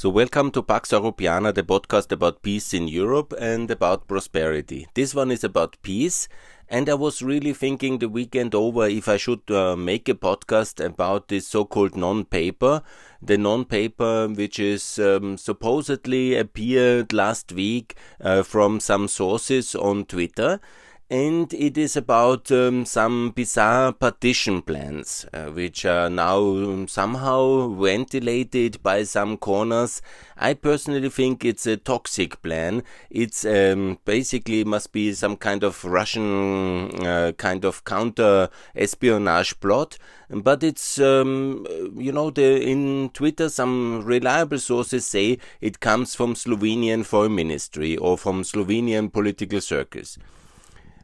So, welcome to Pax Europiana, the podcast about peace in Europe and about prosperity. This one is about peace, and I was really thinking the weekend over if I should uh, make a podcast about this so called non paper. The non paper, which is um, supposedly appeared last week uh, from some sources on Twitter and it is about um, some bizarre partition plans, uh, which are now um, somehow ventilated by some corners. I personally think it's a toxic plan. It's um, basically must be some kind of Russian uh, kind of counter espionage plot. But it's um, you know the in Twitter some reliable sources say it comes from Slovenian foreign ministry or from Slovenian political circles.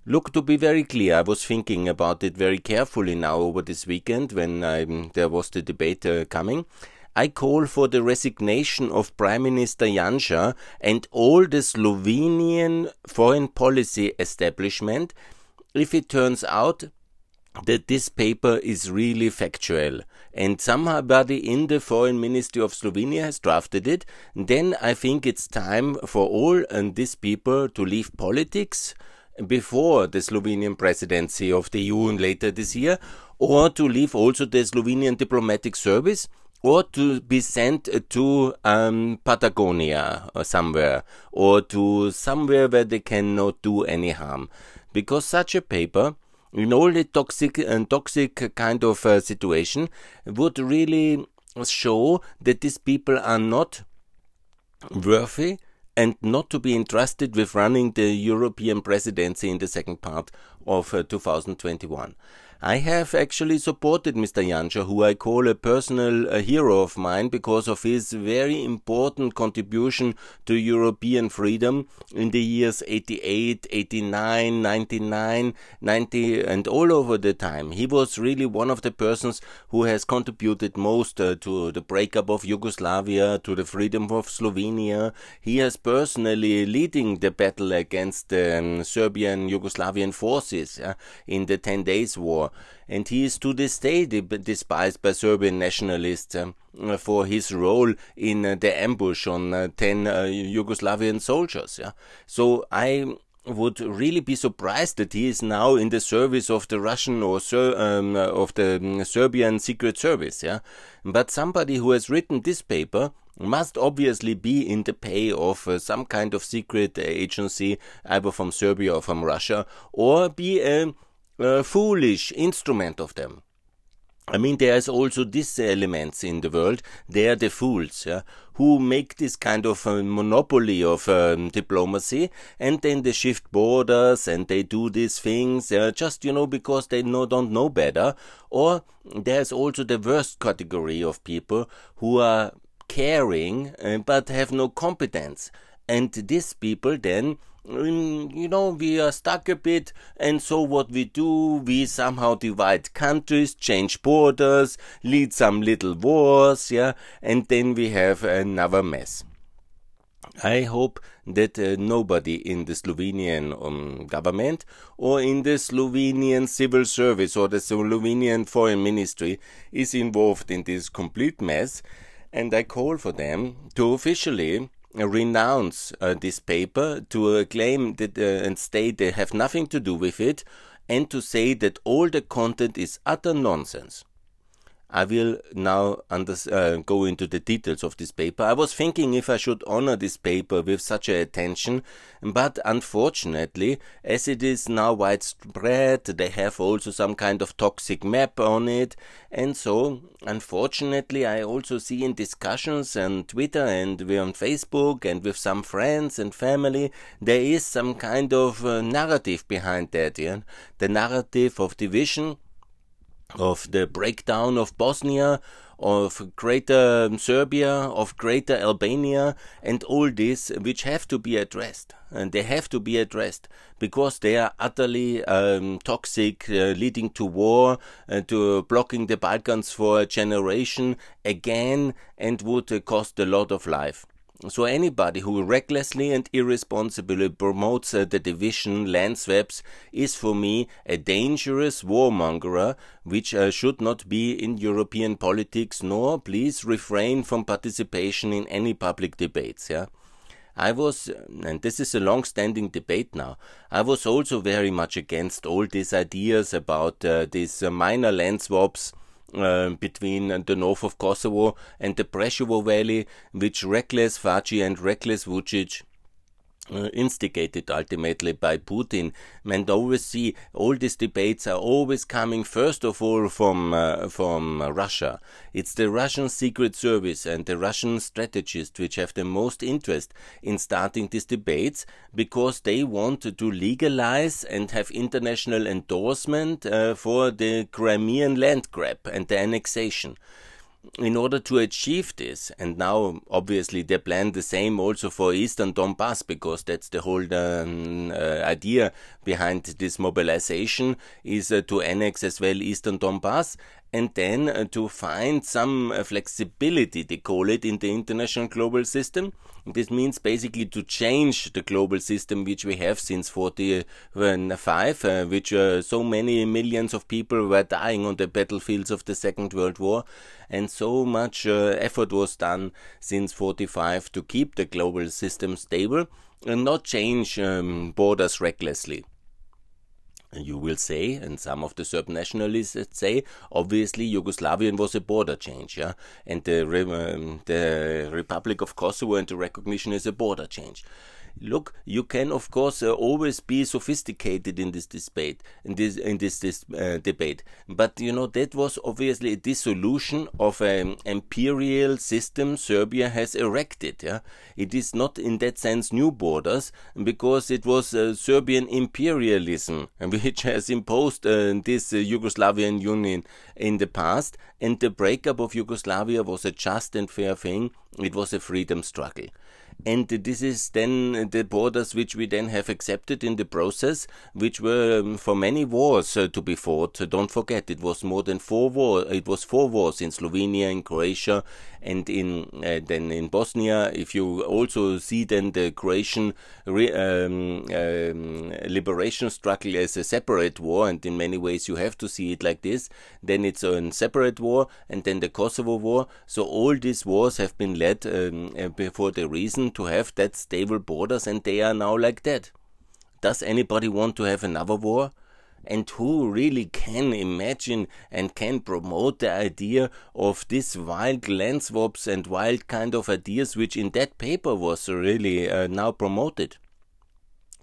Look, to be very clear, I was thinking about it very carefully now over this weekend when um, there was the debate uh, coming. I call for the resignation of Prime Minister Janša and all the Slovenian foreign policy establishment if it turns out that this paper is really factual. And somebody in the foreign ministry of Slovenia has drafted it, then I think it's time for all and these people to leave politics before the Slovenian presidency of the EU later this year, or to leave also the Slovenian diplomatic service, or to be sent to um, Patagonia or somewhere, or to somewhere where they cannot do any harm. Because such a paper, in all the toxic and toxic kind of uh, situation, would really show that these people are not worthy and not to be entrusted with running the European presidency in the second part of uh, 2021. I have actually supported Mr. Janša, who I call a personal hero of mine because of his very important contribution to European freedom in the years 88, 89, 99, 90, and all over the time. He was really one of the persons who has contributed most uh, to the breakup of Yugoslavia, to the freedom of Slovenia. He has personally leading the battle against the um, Serbian Yugoslavian forces uh, in the Ten Days War and he is to this day despised by Serbian nationalists um, for his role in uh, the ambush on uh, 10 uh, Yugoslavian soldiers. Yeah? So I would really be surprised that he is now in the service of the Russian or Ser um, of the um, Serbian secret service. Yeah, but somebody who has written this paper must obviously be in the pay of uh, some kind of secret agency, either from Serbia or from Russia, or be a uh, foolish instrument of them. I mean, there's also these elements in the world. They are the fools, yeah, who make this kind of uh, monopoly of um, diplomacy, and then they shift borders and they do these things uh, just you know because they know, don't know better. Or there's also the worst category of people who are caring uh, but have no competence, and these people then you know, we are stuck a bit, and so what we do, we somehow divide countries, change borders, lead some little wars, yeah, and then we have another mess. I hope that uh, nobody in the Slovenian um, government or in the Slovenian civil service or the Slovenian foreign ministry is involved in this complete mess, and I call for them to officially renounce uh, this paper, to uh, claim that uh, and state they have nothing to do with it, and to say that all the content is utter nonsense. I will now uh, go into the details of this paper. I was thinking if I should honor this paper with such a attention, but unfortunately, as it is now widespread, they have also some kind of toxic map on it, and so, unfortunately, I also see in discussions on Twitter and on Facebook and with some friends and family, there is some kind of uh, narrative behind that, yeah? The narrative of division of the breakdown of Bosnia, of greater Serbia, of greater Albania, and all this which have to be addressed. And they have to be addressed because they are utterly um, toxic, uh, leading to war, uh, to blocking the Balkans for a generation again, and would uh, cost a lot of life. So anybody who recklessly and irresponsibly promotes uh, the division, land swaps, is for me a dangerous warmonger, which uh, should not be in European politics, nor please refrain from participation in any public debates. Yeah. I was, and this is a long standing debate now, I was also very much against all these ideas about uh, these uh, minor land swaps. Uh, between the north of Kosovo and the Preševo Valley, which reckless Thaçi and reckless Vucic uh, instigated ultimately by Putin. And see all these debates are always coming first of all from uh, from Russia. It's the Russian secret service and the Russian strategists which have the most interest in starting these debates because they want to legalize and have international endorsement uh, for the Crimean land grab and the annexation in order to achieve this, and now obviously they plan the same also for Eastern Donbass because that's the whole um, uh, idea behind this mobilization is uh, to annex as well Eastern Donbass and then uh, to find some uh, flexibility, they call it, in the international global system. This means basically to change the global system which we have since 45, uh, which uh, so many millions of people were dying on the battlefields of the Second World War, and so much uh, effort was done since 45 to keep the global system stable and not change um, borders recklessly you will say, and some of the Serb nationalists say, obviously Yugoslavian was a border change, yeah, and the um, the Republic of Kosovo and the recognition is a border change look, you can of course uh, always be sophisticated in this debate, in this in this, this uh, debate, but you know that was obviously a dissolution of an imperial system Serbia has erected. Yeah, it is not in that sense new borders because it was uh, Serbian imperialism which has imposed uh, this uh, Yugoslavian Union in the past, and the breakup of Yugoslavia was a just and fair thing. It was a freedom struggle and this is then the borders which we then have accepted in the process, which were um, for many wars uh, to be fought. don't forget, it was more than four wars. It was four wars in Slovenia, in Croatia, and in uh, then in Bosnia. If you also see then the Croatian re, um, um, liberation struggle as a separate war, and in many ways you have to see it like this. Then it's a separate war, and then the Kosovo war. So all these wars have been led um, uh, the reason to have that stable borders, and they are now like that. Does anybody want to have another war? And who really can imagine and can promote the idea of these wild land swaps and wild kind of ideas which in that paper was really uh, now promoted.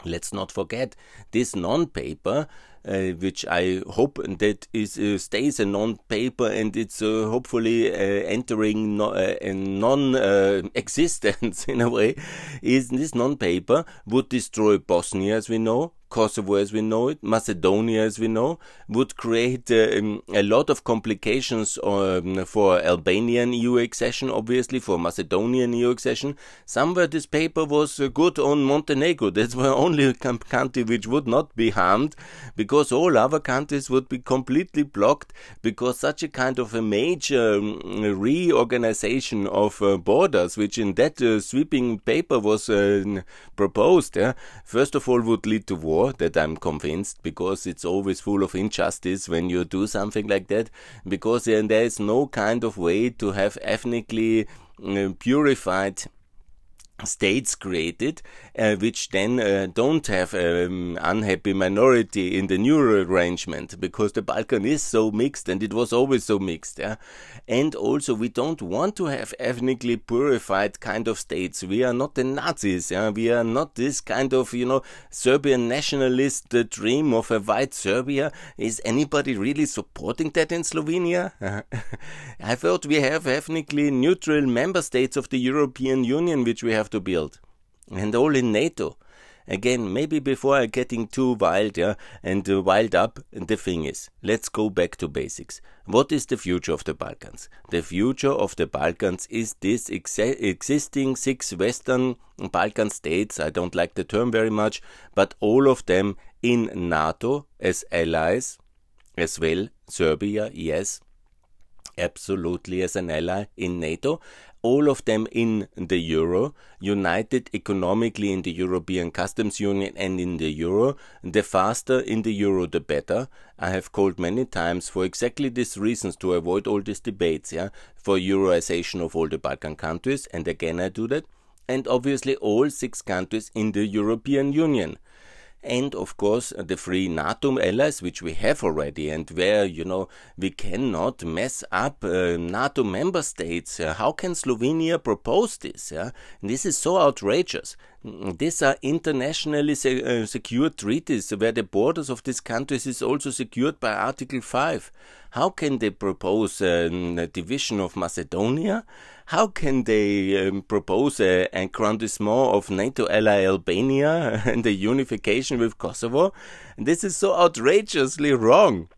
Let's not forget this non-paper uh, which I hope that is uh, stays a non-paper and it's uh, hopefully uh, entering no, uh, a non-existence in a way. Is this non-paper would destroy Bosnia as we know, Kosovo as we know it, Macedonia as we know, would create uh, um, a lot of complications um, for Albanian EU accession, obviously, for Macedonian EU accession. Somewhere this paper was uh, good on Montenegro. That's the only country which would not be harmed, because all other countries would be completely blocked, because such a kind of a major um, reorganization of uh, borders, which in that uh, sweeping paper was uh, proposed, yeah, first of all would lead to war that I'm convinced because it's always full of injustice when you do something like that because there is no kind of way to have ethnically uh, purified states created, uh, which then uh, don't have an um, unhappy minority in the new arrangement because the Balkan is so mixed and it was always so mixed. Yeah? And also, we don't want to have ethnically purified kind of states. We are not the Nazis. Yeah? We are not this kind of, you know, Serbian nationalist dream of a white Serbia. Is anybody really supporting that in Slovenia? I thought we have ethnically neutral member states of the European Union, which we have to build. And all in NATO. Again, maybe before I getting too wild, yeah, and uh, wild up, the thing is, let's go back to basics. What is the future of the Balkans? The future of the Balkans is this ex existing six Western Balkan states. I don't like the term very much, but all of them in NATO as allies, as well Serbia, yes, absolutely as an ally in NATO, all of them in the euro, united economically in the European Customs Union and in the euro. The faster in the euro, the better. I have called many times for exactly these reasons to avoid all these debates, yeah, for euroization of all the Balkan countries, and again I do that, and obviously all six countries in the European Union and of course the free NATO allies, which we have already, and where you know we cannot mess up uh, NATO member states. Uh, how can Slovenia propose this? Yeah? this is so outrageous. These are internationally se- uh, secured treaties where the borders of these countries is also secured by Article 5. How can they propose um, a division of Macedonia? How can they um, propose an agrandissement of NATO ally Albania and a unification with Kosovo? This is so outrageously wrong.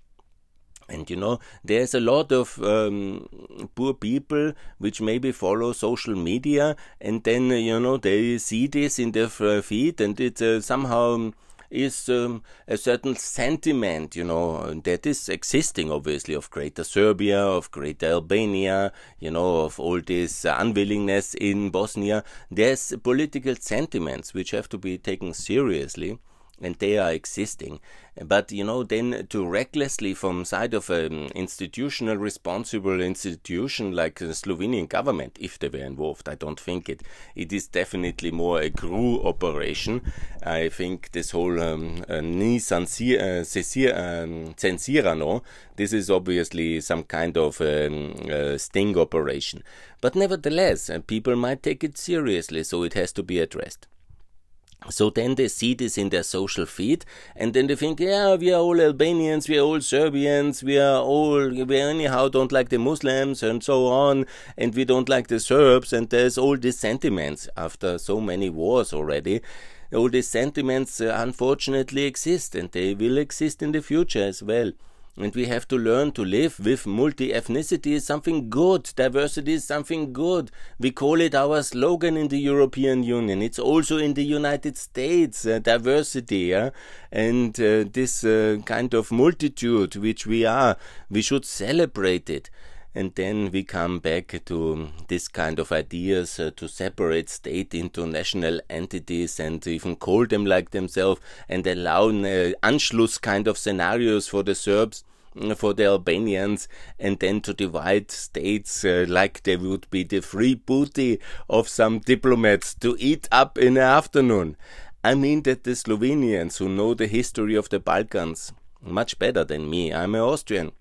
And you know, there's a lot of um, poor people which maybe follow social media, and then you know they see this in their feed, and it uh, somehow is um, a certain sentiment, you know, that is existing, obviously, of Greater Serbia, of Greater Albania, you know, of all this unwillingness in Bosnia. There's political sentiments which have to be taken seriously and they are existing. But you know, then to recklessly from side of an institutional responsible institution like the Slovenian government, if they were involved, I don't think it. It is definitely more a GRU operation. I think this whole um, uh, ni um, censirano, this is obviously some kind of um, uh, sting operation. But nevertheless, uh, people might take it seriously, so it has to be addressed. So then they see this in their social feed, and then they think, yeah, we are all Albanians, we are all Serbians, we are all, we anyhow don't like the Muslims, and so on, and we don't like the Serbs, and there's all these sentiments after so many wars already. All these sentiments uh, unfortunately exist, and they will exist in the future as well and we have to learn to live with multi ethnicity is something good. Diversity is something good. We call it our slogan in the European Union. It's also in the United States, uh, diversity, yeah? and uh, this uh, kind of multitude which we are, we should celebrate it. And then we come back to this kind of ideas uh, to separate state into national entities and even call them like themselves and allow uh, Anschluss kind of scenarios for the Serbs mm, for the Albanians and then to divide states uh, like they would be the free booty of some diplomats to eat up in the afternoon. I mean that the Slovenians who know the history of the Balkans much better than me, I'm an Austrian,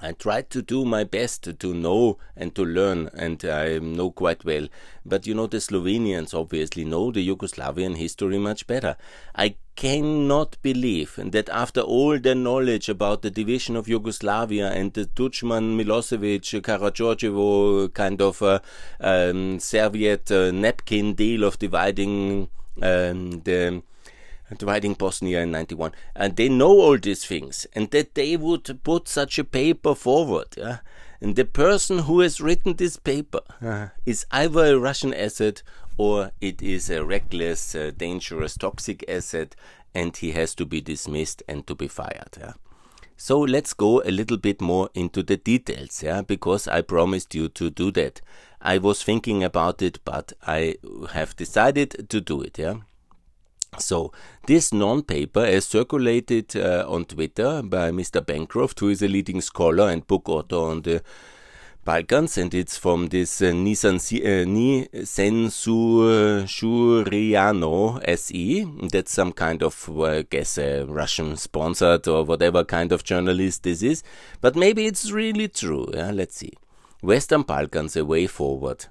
I tried to do my best to know and to learn, and I know quite well. But you know, the Slovenians obviously know the Yugoslavian history much better. I cannot believe that after all their knowledge about the division of Yugoslavia and the Tudjman Milosevic Karadjordjevo kind of uh, um, Soviet uh, napkin deal of dividing um, the dividing Bosnia in 91. And they know all these things and that they would put such a paper forward. Yeah? And the person who has written this paper uh, is either a Russian asset or it is a reckless, uh, dangerous, toxic asset and he has to be dismissed and to be fired. Yeah? So let's go a little bit more into the details, yeah, because I promised you to do that. I was thinking about it, but I have decided to do it, yeah. So, this non paper is circulated uh, on Twitter by Mr. Bancroft, who is a leading scholar and book author on the Balkans, and it's from this uh, Necenzurirano uh, SE. That's some kind of, I guess, a Russian sponsored or whatever kind of journalist this is. But maybe it's really true. Yeah? Let's see. Western Balkans, a way forward.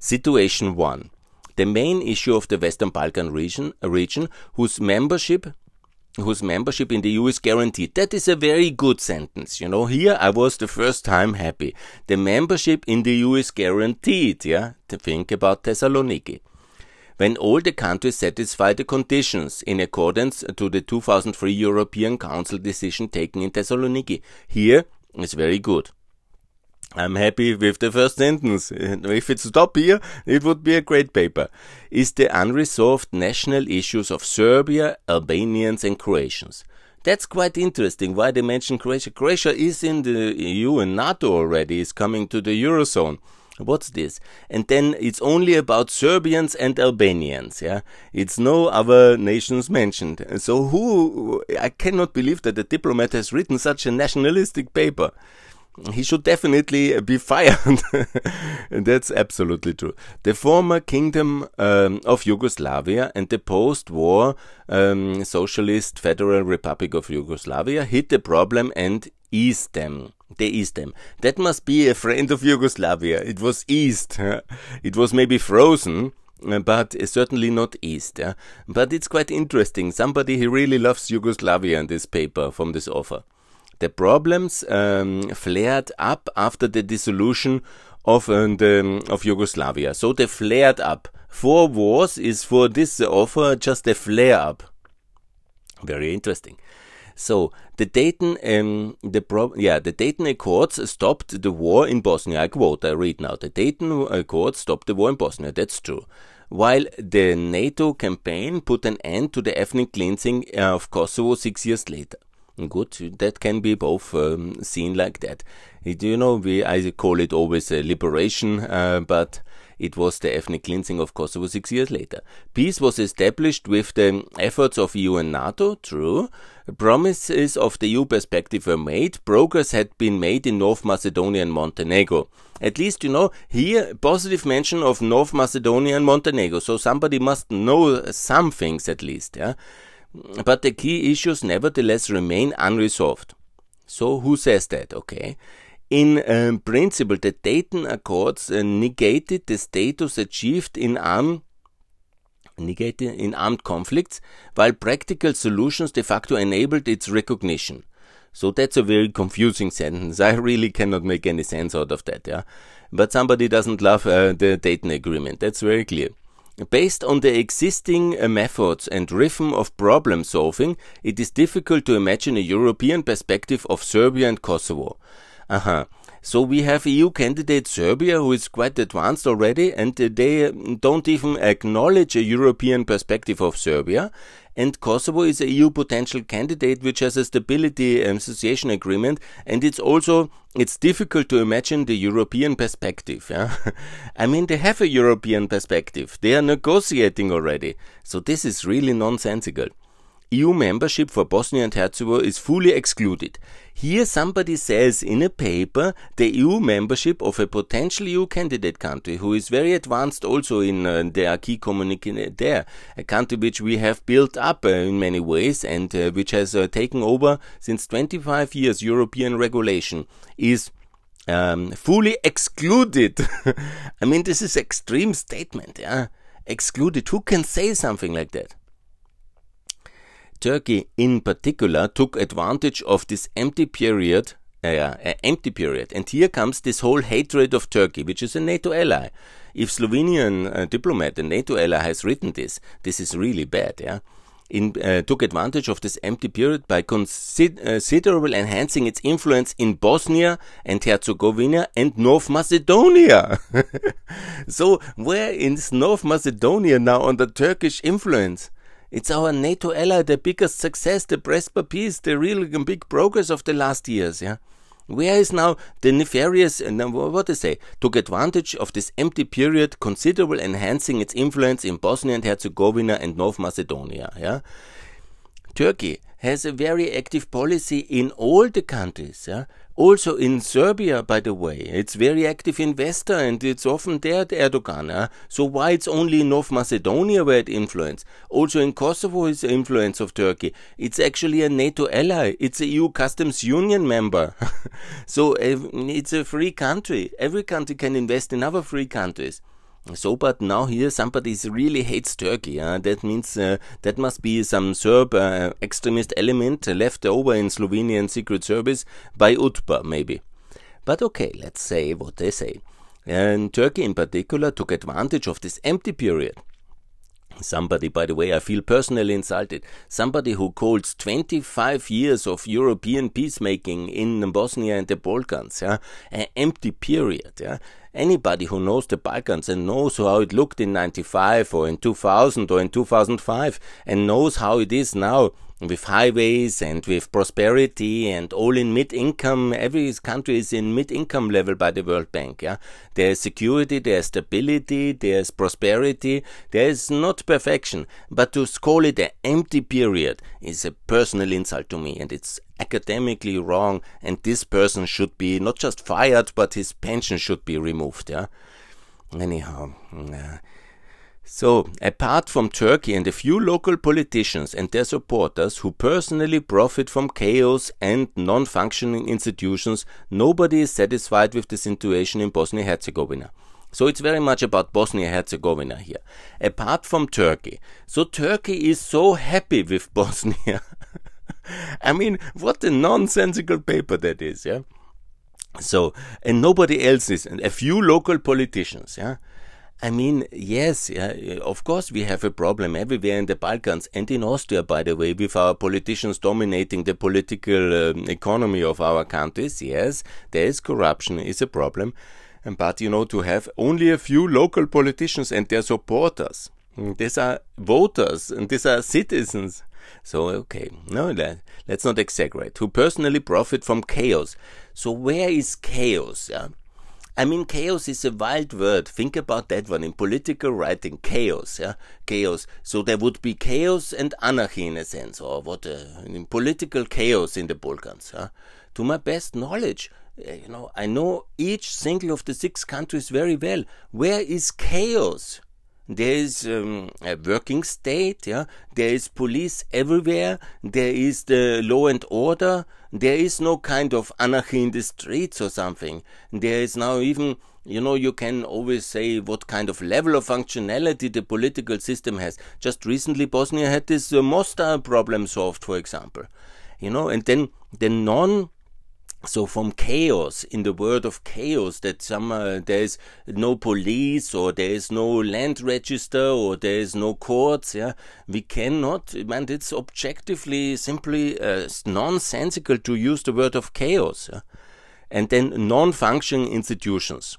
Situation 1 the main issue of the Western Balkan region, region whose membership whose membership in the EU is guaranteed. That is a very good sentence. You know, here I was the first time happy. The membership in the EU is guaranteed, yeah? To think about Thessaloniki. When all the countries satisfy the conditions in accordance to the 2003 European Council decision taken in Thessaloniki. Here is very good. I'm happy with the first sentence. If it stop here, it would be a great paper. Is the unresolved national issues of Serbia, Albanians and Croatians. That's quite interesting why they mention Croatia. Croatia is in the EU and NATO already, is coming to the Eurozone. What's this? And then it's only about Serbians and Albanians. Yeah, it's no other nations mentioned. So who? I cannot believe that a diplomat has written such a nationalistic paper he should definitely be fired. That's absolutely true. The former kingdom um, of Yugoslavia and the post war um, Socialist Federal Republic of Yugoslavia hit the problem and eased them. They eased them. That must be a friend of Yugoslavia. It was eased. it was maybe frozen but certainly not east. But it's quite interesting. Somebody he really loves Yugoslavia in this paper from this author. The problems um, flared up after the dissolution of, uh, the, of Yugoslavia. So they flared up. Four wars is for this offer just a flare up. Very interesting. So the Dayton, um, the pro- yeah, the Dayton Accords stopped the war in Bosnia. I quote, I read now: the Dayton Accords stopped the war in Bosnia. That's true. While the NATO campaign put an end to the ethnic cleansing of Kosovo six years later. Good, that can be both um, seen like that. You know, we I call it always a liberation, uh, but it was the ethnic cleansing of Kosovo six years later. Peace was established with the efforts of EU and NATO, true. Promises of the EU perspective were made. Progress had been made in North Macedonia and Montenegro. At least, you know, here, positive mention of North Macedonia and Montenegro. So somebody must know some things at least, yeah. But the key issues nevertheless remain unresolved. So who says that? Okay. In um, principle, the Dayton Accords uh, negated the status achieved in armed negated in armed conflicts, while practical solutions de facto enabled its recognition. So that's a very confusing sentence. I really cannot make any sense out of that, yeah. But somebody doesn't love uh, the Dayton Agreement. That's very clear. Based on the existing uh, methods and rhythm of problem solving, it is difficult to imagine a European perspective of Serbia and Kosovo. Uh-huh. So we have EU candidate Serbia who is quite advanced already and they don't even acknowledge a European perspective of Serbia and Kosovo is a EU potential candidate which has a stability association agreement and it's also it's difficult to imagine the European perspective. Yeah? I mean they have a European perspective. They are negotiating already. So this is really nonsensical. EU membership for Bosnia and Herzegovina is fully excluded. Here somebody says in a paper the EU membership of a potential EU candidate country who is very advanced also in uh, the acquis communautaire there, a country which we have built up uh, in many ways and uh, which has uh, taken over since 25 years European regulation is um, fully excluded. I mean, this is extreme statement. Yeah, excluded. Who can say something like that? Turkey in particular took advantage of this empty period uh, uh, empty period. And here comes this whole hatred of Turkey, which is a NATO ally. If Slovenian uh, diplomat, a NATO ally, has written this, this is really bad. Yeah, in, uh, took advantage of this empty period by considerable enhancing its influence in Bosnia and Herzegovina and North Macedonia. so where is North Macedonia now under Turkish influence? It's our NATO ally, the biggest success, the Prespa peace, the real big progress of the last years. Yeah, where is now the nefarious? Uh, what they say took advantage of this empty period, considerable enhancing its influence in Bosnia and Herzegovina and North Macedonia. Yeah, Turkey has a very active policy in all the countries. Yeah? Also in Serbia, by the way, it's very active investor and it's often there at Erdogan. Yeah? So why it's only in North Macedonia where it influence? Also in Kosovo is influence of Turkey. It's actually a NATO ally. It's a EU customs union member. so eh, it's a free country. Every country can invest in other free countries. So, but now here somebody really hates Turkey. Uh, that means uh, that must be some Serb uh, extremist element left over in Slovenian secret service by UDBA, maybe. But okay, let's say what they say. And Turkey in particular took advantage of this empty period. Somebody, by the way, I feel personally insulted. Somebody who calls 25 years of European peacemaking in Bosnia and the Balkans, yeah, an empty period, yeah Anybody who knows the Balkans and knows how it looked in 95 or in 2000 or in 2005 and knows how it is now with highways and with prosperity and all in mid-income. Every country is in mid-income level by the World Bank. Yeah, there is security, there is stability, there is prosperity. There is not perfection, but to call it an empty period is a personal insult to me, and it's academically wrong. And this person should be not just fired, but his pension should be removed. Yeah. Anyhow. Uh, so, apart from Turkey and a few local politicians and their supporters who personally profit from chaos and non functioning institutions, nobody is satisfied with the situation in Bosnia Herzegovina. So it's very much about Bosnia Herzegovina here. Apart from Turkey. So Turkey is so happy with Bosnia. I mean, what a nonsensical paper that is, yeah? So, and nobody else is, and a few local politicians, yeah? I mean, yes, yeah, of course we have a problem everywhere in the Balkans and in Austria, by the way, with our politicians dominating the political um, economy of our countries. Yes, there is corruption, is a problem. But, you know, to have only a few local politicians and their supporters, mm, these are voters and these are citizens. So, okay, no, let, let's not exaggerate. Who personally profit from chaos. So, where is chaos? Yeah? I mean, chaos is a wild word. Think about that one in political writing. Chaos, yeah, chaos. So there would be chaos and anarchy in a sense, or what? Uh, in political chaos in the Balkans. Yeah? To my best knowledge, uh, you know, I know each single of the six countries very well. Where is chaos? There is um, a working state, yeah. There is police everywhere. There is the law and order. There is no kind of anarchy in the streets or something. There is now even, you know, you can always say what kind of level of functionality the political system has. Just recently, Bosnia had this uh, Mostar problem solved, for example. You know, and then the non so from chaos in the world of chaos that some uh, there is no police or there is no land register or there is no courts yeah we cannot and it's objectively simply uh, nonsensical to use the word of chaos yeah? and then non-functioning institutions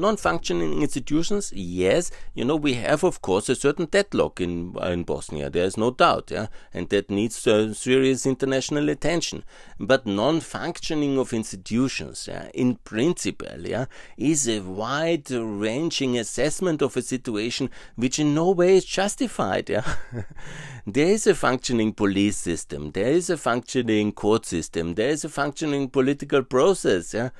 non-functioning institutions, yes, you know, we have, of course, a certain deadlock in, in Bosnia. There is no doubt, yeah, and that needs uh, serious international attention. But non-functioning of institutions, yeah, in principle, yeah, is a wide-ranging assessment of a situation which in no way is justified, yeah. there is a functioning police system, there is a functioning court system, there is a functioning political process, yeah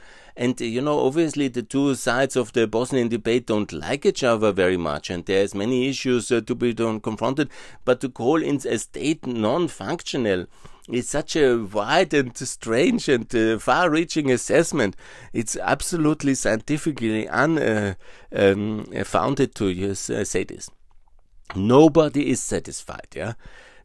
and you know, obviously, the two sides of the Bosnian debate don't like each other very much, and there's many issues uh, to be confronted. But to call in a state non-functional is such a wide and strange and uh, far-reaching assessment. It's absolutely scientifically unfounded uh, um, to uh, say this. Nobody is satisfied. Yeah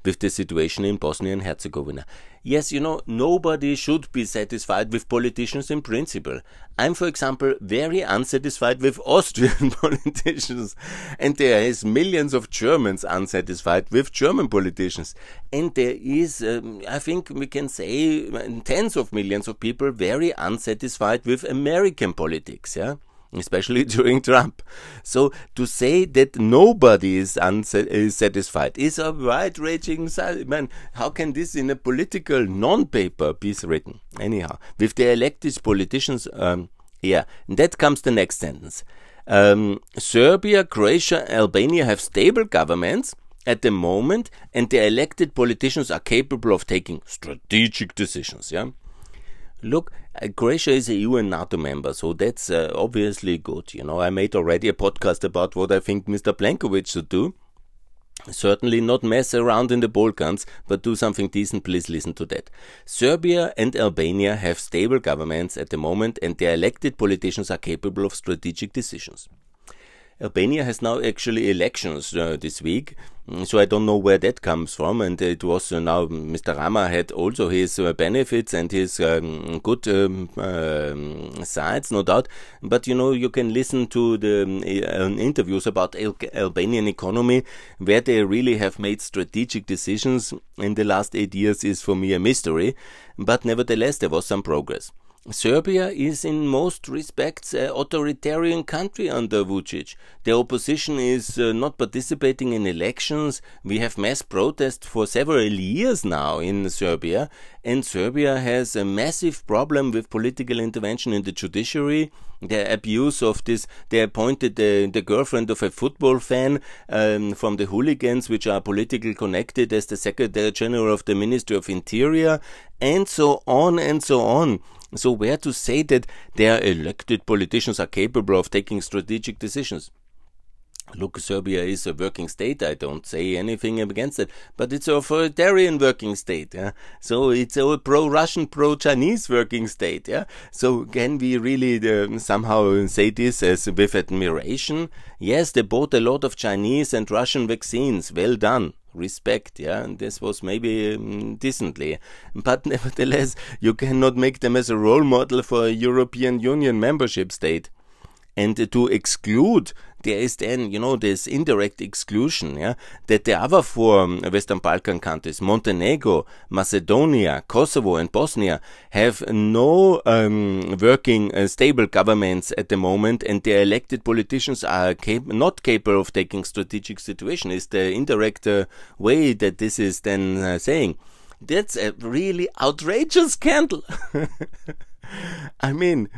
with the situation in Bosnia and Herzegovina. Yes, you know, nobody should be satisfied with politicians in principle. I'm, for example, very unsatisfied with Austrian politicians, and there is millions of Germans unsatisfied with German politicians, and there is, um, I think, we can say, tens of millions of people very unsatisfied with American politics. Yeah especially during Trump. So to say that nobody is, is satisfied is a wide-ranging man. How can this in a political non-paper be written? Anyhow, with the elected politicians, um, yeah, that comes the next sentence. Um, Serbia, Croatia, Albania have stable governments at the moment, and the elected politicians are capable of taking strategic decisions. Yeah. Look, uh, Croatia is a EU and NATO member, so that's uh, obviously good. You know, I made already a podcast about what I think Mr. Plenković should do. Certainly not mess around in the Balkans, but do something decent. Please listen to that. Serbia and Albania have stable governments at the moment, and their elected politicians are capable of strategic decisions. Albania has now actually elections uh, this week, mm, so I don't know where that comes from. And it was uh, now Mr. Rama had also his uh, benefits and his um, good um, um, sides, no doubt. But you know, you can listen to the um, interviews about Al Albanian economy, where they really have made strategic decisions in the last eight years, is for me a mystery. But nevertheless, there was some progress. Serbia is in most respects an authoritarian country under Vucic. The opposition is uh, not participating in elections. We have mass protests for several years now in Serbia, and Serbia has a massive problem with political intervention in the judiciary. The abuse of this, they appointed the, the girlfriend of a football fan um, from the hooligans, which are politically connected, as the Secretary General of the Ministry of Interior, and so on and so on. So, where to say that their elected politicians are capable of taking strategic decisions? Look, Serbia is a working state. I don't say anything against it, but it's a authoritarian working state. Yeah? So it's a pro-Russian, pro-Chinese working state. Yeah. So can we really uh, somehow say this as with admiration? Yes, they bought a lot of Chinese and Russian vaccines. Well done respect, yeah, and this was maybe um, decently, but nevertheless, you cannot make them as a role model for a European Union membership state. And to exclude there is then, you know, this indirect exclusion, yeah, that the other four Western Balkan countries, Montenegro, Macedonia, Kosovo, and Bosnia, have no um, working uh, stable governments at the moment, and their elected politicians are cap- not capable of taking strategic situation. Is the indirect uh, way that this is then uh, saying. That's a really outrageous scandal. I mean,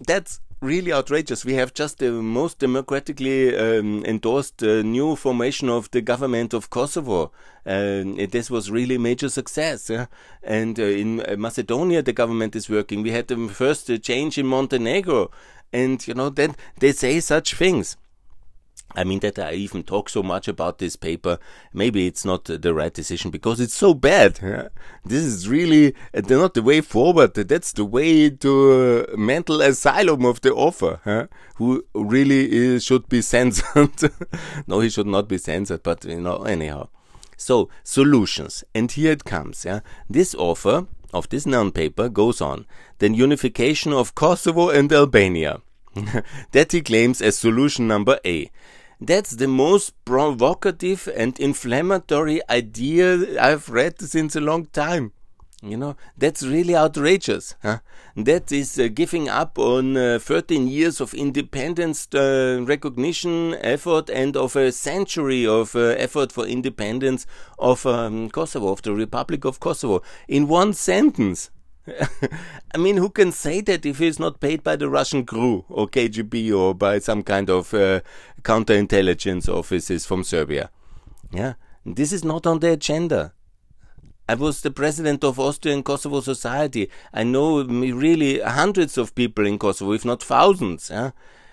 that's really outrageous. We have just the most democratically um, endorsed uh, new formation of the government of Kosovo. Uh, this was really a major success. Yeah? And uh, in uh, Macedonia, the government is working. We had the first uh, change in Montenegro. And, you know, then they say such things. I mean, that I even talk so much about this paper, maybe it's not the right decision because it's so bad. This is really uh, not the way forward. That's the way to uh, mental asylum of the author, who really is, should be censored. no, he should not be censored, but you know, anyhow. So, solutions. And here it comes. Yeah? This author of this non paper goes on. Then unification of Kosovo and Albania. that he claims as solution number A. That's the most provocative and inflammatory idea I've read since a long time. You know, that's really outrageous. Huh? That is uh, giving up on uh, 13 years of independence uh, recognition effort and of a century of uh, effort for independence of um, Kosovo, of the Republic of Kosovo, in one sentence. I mean, who can say that if he's not paid by the Russian GRU or KGB or by some kind of uh, counterintelligence offices from Serbia? Yeah, this is not on the agenda. I was the president of Austrian Kosovo Society. I know really hundreds of people in Kosovo, if not thousands. Yeah?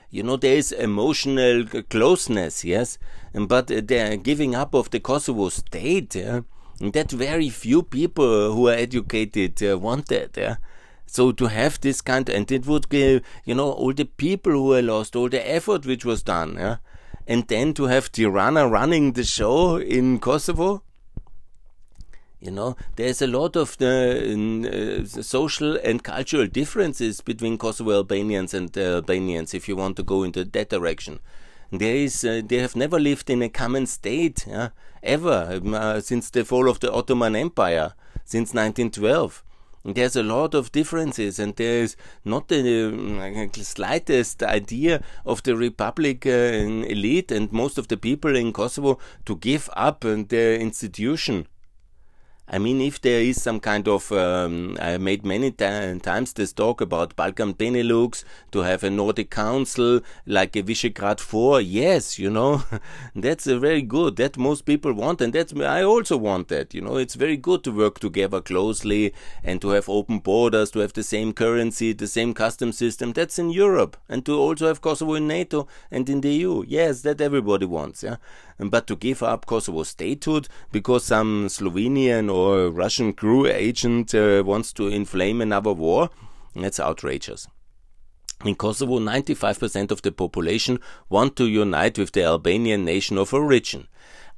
You know, there is emotional closeness, yes, but the giving up of the Kosovo state, yeah? That very few people who are educated uh, want that. Yeah? So to have this kind, and it would give, you know, all the people who are lost, all the effort which was done, yeah? and then to have Tirana running the show in Kosovo. You know, there's a lot of the uh, social and cultural differences between Kosovo Albanians and uh, Albanians if you want to go into that direction. There is, uh, they have never lived in a common state, yeah, ever, um, uh, since the fall of the Ottoman Empire, since 1912. There's a lot of differences, and there is not the uh, slightest idea of the Republic uh, elite and most of the people in Kosovo to give up their institution I mean, if there is some kind of, um, I made many times this talk about Balkan Benelux to have a Nordic Council like a Visegrad 4. Yes, you know, that's a very good. That most people want, and that's I also want that. You know, it's very good to work together closely and to have open borders, to have the same currency, the same custom system. That's in Europe, and to also have Kosovo in NATO and in the EU. Yes, that everybody wants. Yeah, but to give up Kosovo statehood because some Slovenian or Russian GRU agent uh, wants to inflame another war, that's outrageous. In Kosovo, 95% of the population want to unite with the Albanian nation of origin.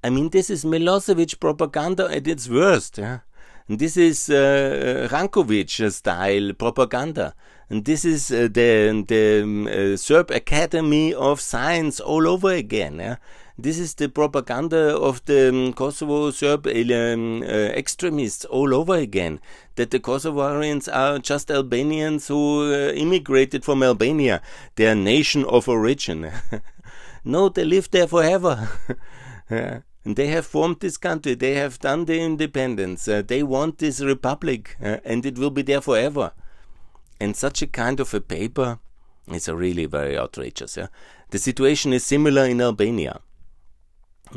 I mean, this is Milosevic propaganda at its worst. Yeah? This is uh, Rankovic style propaganda. And this is uh, the the um, uh, Serb Academy of Science all over again. Yeah? This is the propaganda of the um, Kosovo Serb um, uh, extremists all over again. That the Kosovarians are just Albanians who uh, immigrated from Albania, their nation of origin. no, they lived there forever. yeah. And they have formed this country. They have done the independence. Uh, they want this republic, uh, and it will be there forever. And such a kind of a paper is really very outrageous. Yeah? The situation is similar in Albania.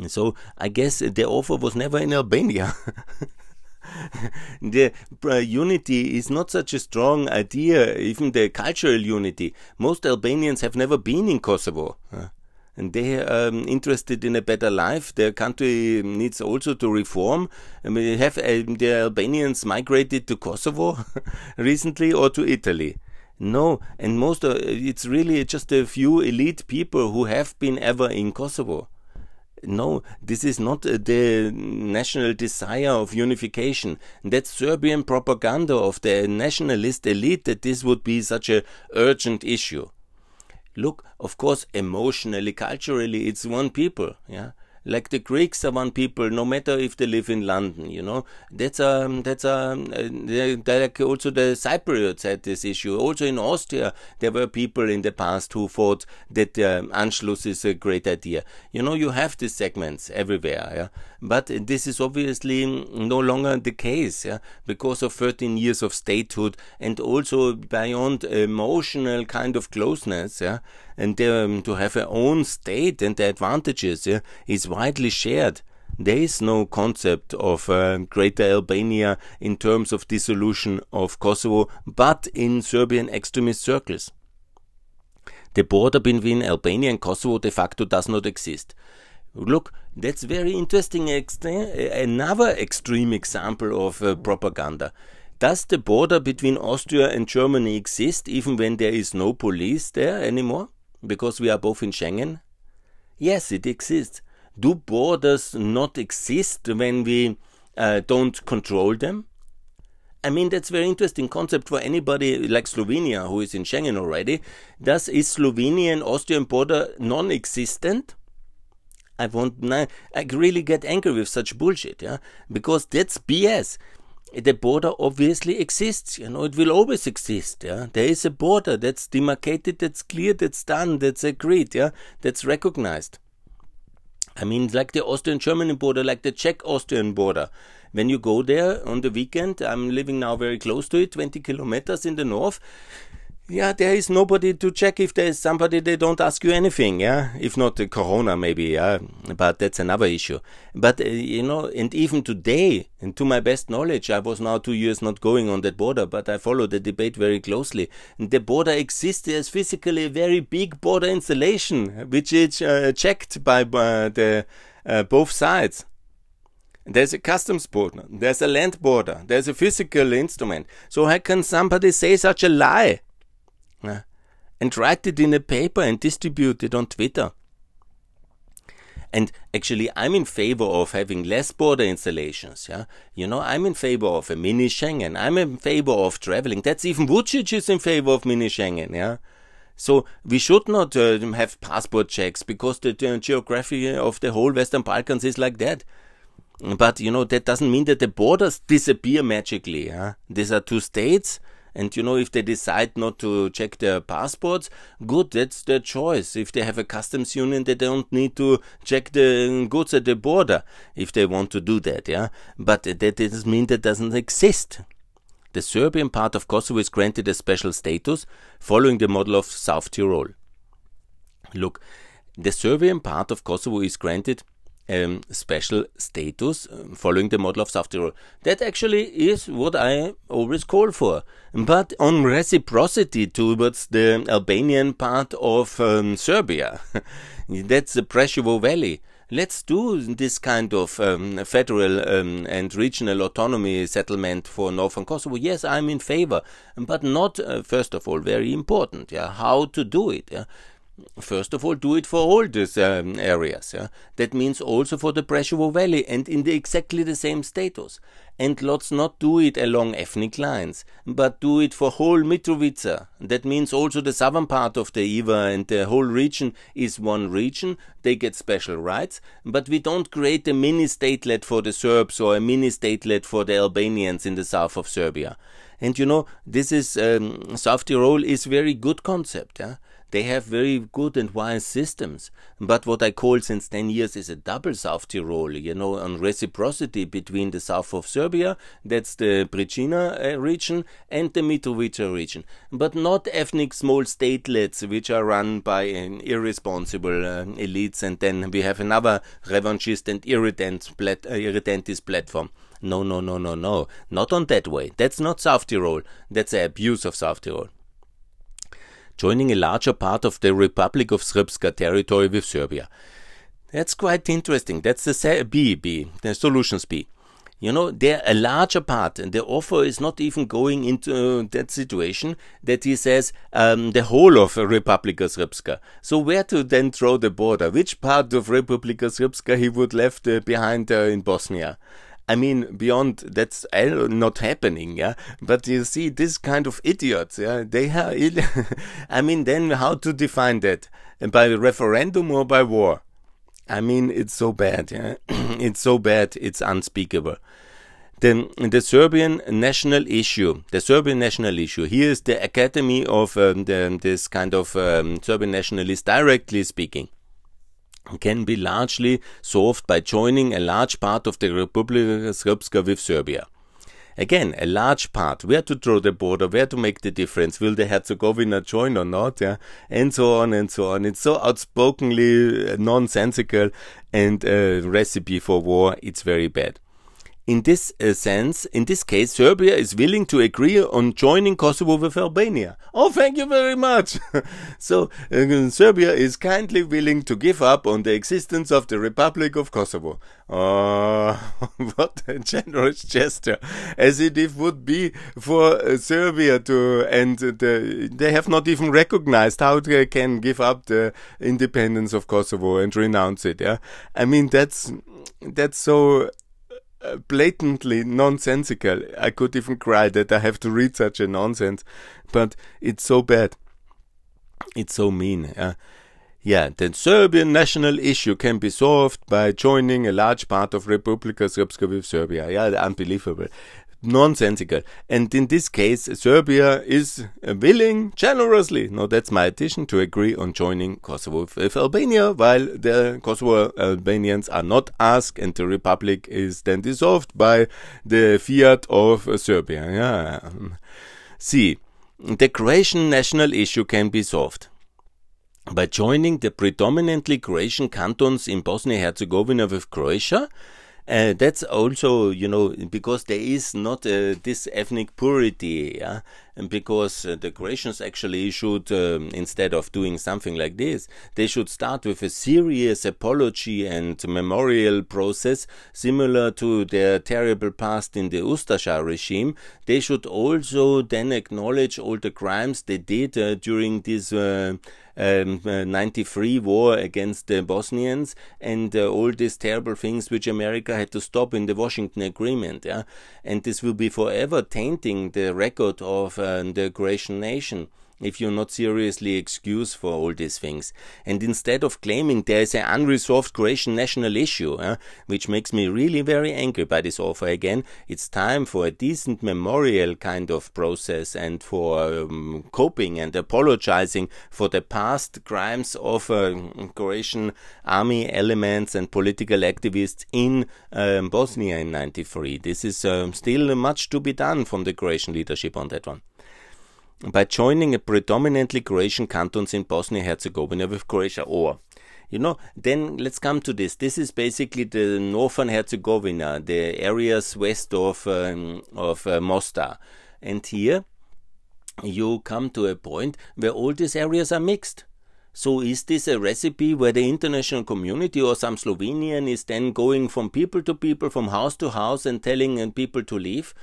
So I guess the offer was never in Albania. the uh, unity is not such a strong idea, even the cultural unity. Most Albanians have never been in Kosovo. Uh, and they are um, interested in a better life. Their country needs also to reform. I mean, have uh, the Albanians migrated to Kosovo recently or to Italy? No, and most uh, it's really just a few elite people who have been ever in Kosovo. No, this is not uh, the national desire of unification. That's Serbian propaganda of the nationalist elite that this would be such a urgent issue look, of course, emotionally, culturally, it's one people. Yeah, like the Greeks are one people, no matter if they live in London. You know, that's a that's um, like also the Cypriots had this issue. Also in Austria, there were people in the past who thought that um, Anschluss is a great idea. You know, you have these segments everywhere. Yeah, but this is obviously no longer the case. Yeah, because of 13 years of statehood and also beyond emotional kind of closeness. Yeah and um, to have a own state and the advantages yeah, is widely shared. There is no concept of uh, Greater Albania in terms of dissolution of Kosovo, but in Serbian extremist circles. The border between Albania and Kosovo de facto does not exist. Look, that's very interesting. Another extreme example of uh, propaganda. Does the border between Austria and Germany exist even when there is no police there anymore? because we are both in Schengen? Yes, it exists. Do borders not exist when we uh, don't control them? I mean, that's very interesting concept for anybody like Slovenia who is in Schengen already. Does is Slovenian Austrian border non-existent? I want I really get angry with such bullshit, yeah, because that's BS the border obviously exists. You know, it will always exist. Yeah, there is a border that's demarcated, that's clear, that's done, that's agreed. Yeah, that's recognized. I mean, like the Austrian-German border, like the Czech-Austrian border. When you go there on the weekend, I'm living now very close to it, 20 kilometers in the north yeah, there is nobody to check if there is somebody they don't ask you anything, yeah. If not the corona, maybe, yeah. But that's another issue. But uh, you know, and even today, and to my best knowledge, I was now two years not going on that border, but I follow the debate very closely. And the border exists as physically a very big border installation, which is uh, checked by uh, the uh, both sides. There's a customs border, there's a land border, there's a physical instrument. So how can somebody say such a lie? And write it in a paper and distribute it on Twitter. And actually, I'm in favor of having less border installations. Yeah, you know, I'm in favor of a mini Schengen. I'm in favor of traveling. That's even Vucic is in favor of mini Schengen. Yeah. So we should not uh, have passport checks because the uh, geography of the whole Western Balkans is like that. But you know that doesn't mean that the borders disappear magically. Yeah? These are two states and you know, if they decide not to check their passports, good, that's their choice. If they have a customs union, they don't need to check the um, goods at the border if they want to do that, yeah. But that doesn't mean that doesn't exist. The Serbian part of Kosovo is granted a special status following the model of South Tyrol. Look, the Serbian part of Kosovo is granted um, special status um, following the model of Tyrol. That actually is what I always call for. But on reciprocity towards the Albanian part of um, Serbia, that's the Preševo Valley. Let's do this kind of um, federal um, and regional autonomy settlement for Northern Kosovo. Yes, I'm in favor, but not, uh, first of all, very important. Yeah, how to do it. Yeah? First of all, do it for all these um, areas. Yeah? That means also for the Preševo Valley and in the exactly the same status. And let's not do it along ethnic lines, but do it for whole Mitrovica. That means also the southern part of the Ibar and the whole region is one region. They get special rights, but we don't create a mini statelet for the Serbs or a mini statelet for the Albanians in the south of Serbia. And you know, this is um, South Tyrol is very good concept. Yeah? They have very good and wise systems. But what I call since 10 years is a double South Tyrol, you know, on reciprocity between the south of Serbia, that's the Pricina uh, region, and the Mitrovica region. But not ethnic small statelets which are run by an irresponsible uh, elites, and then we have another revanchist and irritant plat- uh, irritantist platform. No, no, no, no, no. Not on that way. That's not South Tyrol. That's the abuse of South Tyrol joining a larger part of the Republic of Srpska territory with Serbia. That's quite interesting. That's the B, B, the solutions B. You know, they're a larger part, and the offer is not even going into that situation that he says um, the whole of Republika Srpska. So where to then throw the border? Which part of Republika Srpska he would left uh, behind uh, in Bosnia? I mean, beyond that's not happening, yeah. But you see, this kind of idiots, yeah, they have. I mean, then how to define that? By referendum or by war? I mean, it's so bad, yeah. it's so bad, it's unspeakable. Then the Serbian national issue, the Serbian national issue. Here is the Academy of um, the, this kind of um, Serbian nationalists directly speaking can be largely solved by joining a large part of the Republika Srpska with Serbia. Again, a large part. Where to draw the border, where to make the difference. Will the Herzegovina join or not? Yeah, and so on and so on. It's so outspokenly uh, nonsensical and a recipe for war. It's very bad in this uh, sense, in this case, Serbia is willing to agree on joining Kosovo with Albania. Oh, thank you very much. so, uh, Serbia is kindly willing to give up on the existence of the Republic of Kosovo. Oh, what a generous gesture, as it would be for uh, Serbia to, and the, they have not even recognized how they can give up the independence of Kosovo and renounce it. Yeah, I mean that's that's so blatantly nonsensical. I could even cry that I have to read such a nonsense, but it's so bad. It's so mean. Uh, yeah, the Serbian national issue can be solved by joining a large part of Republika Srpska with Serbia. Yeah, unbelievable nonsensical. And in this case, Serbia is willing generously, no, that's my addition, to agree on joining Kosovo with Albania, while the Kosovo Albanians are not asked, and the republic is then dissolved by the fiat of Serbia. Yeah. See, the Croatian national issue can be solved by joining the predominantly Croatian cantons in Bosnia Herzegovina with Croatia uh, that's also, you know, because there is not uh, this ethnic purity, yeah? and because uh, the Croatians actually should, um, instead of doing something like this, they should start with a serious apology and memorial process similar to their terrible past in the Ustasha regime. They should also then acknowledge all the crimes they did uh, during this uh, um, uh, 93 war against the Bosnians and uh, all these terrible things which America had to stop in the Washington Agreement. Yeah? And this will be forever tainting the record of uh, the Croatian nation if you're not seriously excused for all these things. And instead of claiming there is an unresolved Croatian national issue, uh, which makes me really very angry by this offer again, it's time for a decent memorial kind of process and for um, coping and apologizing for the past crimes of uh, Croatian army elements and political activists in um, Bosnia in 93. This is um, still much to be done from the Croatian leadership on that one by joining a predominantly Croatian cantons in Bosnia Herzegovina with Croatia or you know then let's come to this. This is basically the northern Herzegovina the areas west of um, of uh, Mostar. And here you come to a point where all these areas are mixed. So is this a recipe where the international community or some Slovenian is then going from people to people, from house to house and telling people to leave?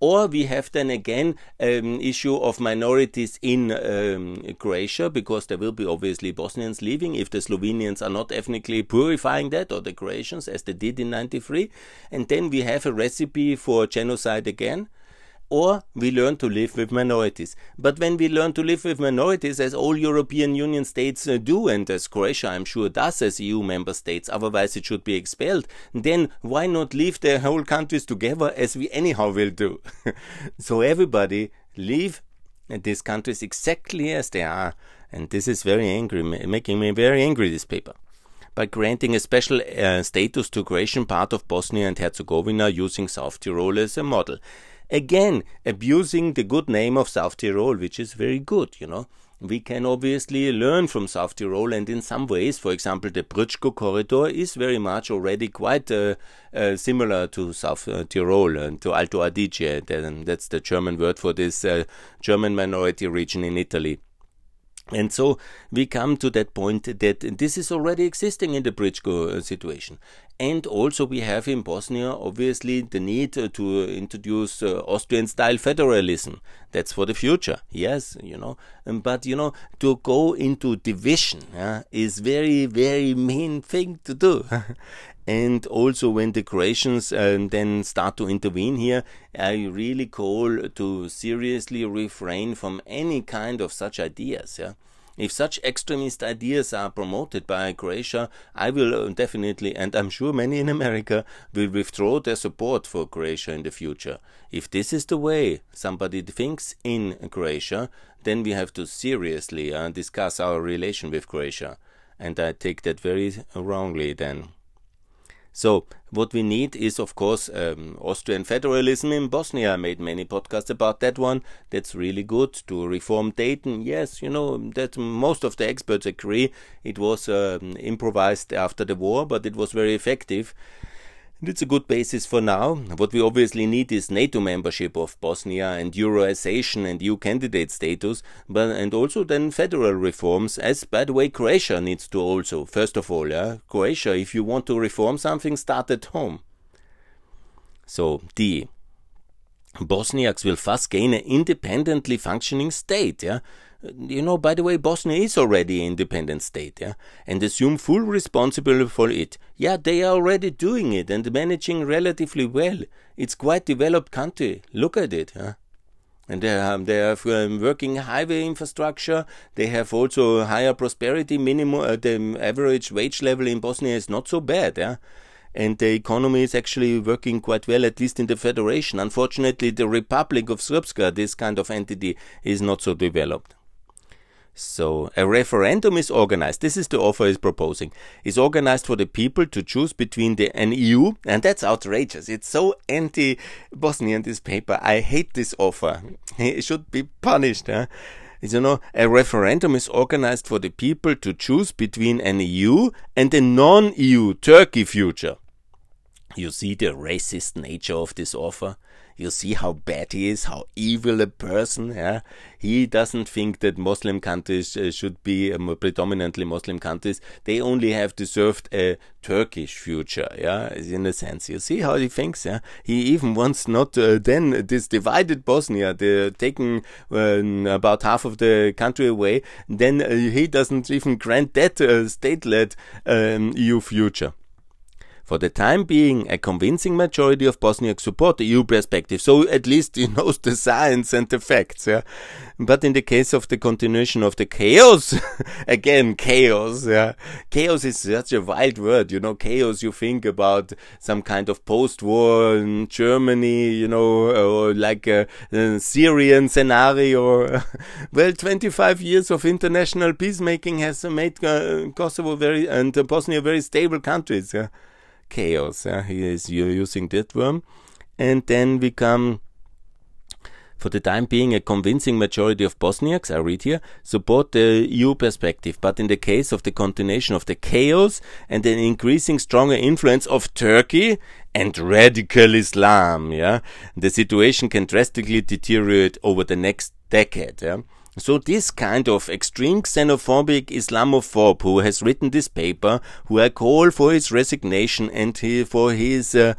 Or we have then again um, issue of minorities in um, Croatia because there will be obviously Bosnians leaving if the Slovenians are not ethnically purifying that or the Croatians as they did in 93. And then we have a recipe for genocide again or we learn to live with minorities. But when we learn to live with minorities, as all European Union states uh, do, and as Croatia, I'm sure, does as EU member states, otherwise it should be expelled, then why not leave the whole countries together as we anyhow will do? so everybody leave these countries exactly as they are. And this is very angry, making me very angry, this paper by granting a special uh, status to Croatian part of Bosnia and Herzegovina using South Tyrol as a model again abusing the good name of South Tyrol, which is very good, you know. We can obviously learn from South Tyrol, and in some ways, for example, the Brčko corridor is very much already quite uh, uh, similar to South uh, Tyrol and to Alto Adige. That's the German word for this uh, German minority region in Italy. And so we come to that point that this is already existing in the Brčko uh, situation. And also we have in Bosnia obviously the need uh, to introduce uh, Austrian style federalism. That's for the future. Yes, you know. Um, but you know, to go into division is very, very mean thing to do. and also when the Croatians uh, then start to intervene here, I really call to seriously refrain from any kind of such ideas. Yeah. If such extremist ideas are promoted by Croatia, I will uh, definitely, and I'm sure many in America, will withdraw their support for Croatia in the future. If this is the way somebody thinks in Croatia, then we have to seriously uh, discuss our relation with Croatia. And I take that very wrongly then. So what we need is, of course, um, Austrian federalism in Bosnia. I made many podcasts about that one. That's really good to reform Dayton. Yes, you know that most of the experts agree it was um, improvised after the war, but it was very effective. And it's a good basis for now. What we obviously need is NATO membership of Bosnia and Euroization and EU candidate status, but and also then federal reforms, as by the way Croatia needs to also. First of all, yeah, Croatia, if you want to reform something, start at home. So D. Bosniaks will thus gain an independently functioning state, yeah, you know, by the way, Bosnia is already an independent state, yeah, and assume full responsibility for it. Yeah, they are already doing it and managing relatively well. It's quite developed country. Look at it, huh? And they have, they have um, working highway infrastructure. They have also higher prosperity. Minimum, uh, the average wage level in Bosnia is not so bad, yeah and the economy is actually working quite well, at least in the federation. Unfortunately, the Republic of Srpska, this kind of entity, is not so developed. So a referendum is organized. This is the offer is proposing. Is organized for the people to choose between the an EU, and that's outrageous. It's so anti-Bosnian this paper. I hate this offer. It should be punished. Huh? you know, a referendum is organized for the people to choose between an EU and a non-EU Turkey future. You see the racist nature of this offer? You see how bad he is, how evil a person. Yeah? He doesn't think that Muslim countries uh, should be um, predominantly Muslim countries. They only have deserved a Turkish future. Yeah, in a sense. You see how he thinks. Yeah, he even wants not uh, then this divided Bosnia, the taking uh, about half of the country away. Then uh, he doesn't even grant that uh, state-led um, EU future. For the time being, a convincing majority of Bosniaks support the EU perspective, so at least he knows the science and the facts. Yeah? But in the case of the continuation of the chaos, again, chaos, yeah. Chaos is such a wild word, you know, chaos, you think about some kind of post-war Germany, you know, or like a, a Syrian scenario. well, 25 years of international peacemaking has made uh, Kosovo very, and Bosnia very stable countries, yeah chaos. Yeah? He is using that worm. And then we come, for the time being, a convincing majority of Bosniaks, I read here, support the EU perspective. But in the case of the continuation of the chaos and an increasing stronger influence of Turkey and radical Islam, yeah, the situation can drastically deteriorate over the next decade. Yeah? So this kind of extreme xenophobic Islamophobe who has written this paper, who I call for his resignation and he, for his uh,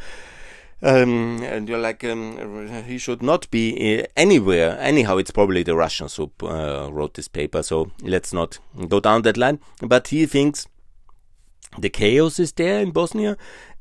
Um, and you're like, um, he should not be uh, anywhere. Anyhow, it's probably the Russians who uh, wrote this paper, so let's not go down that line. But he thinks the chaos is there in Bosnia,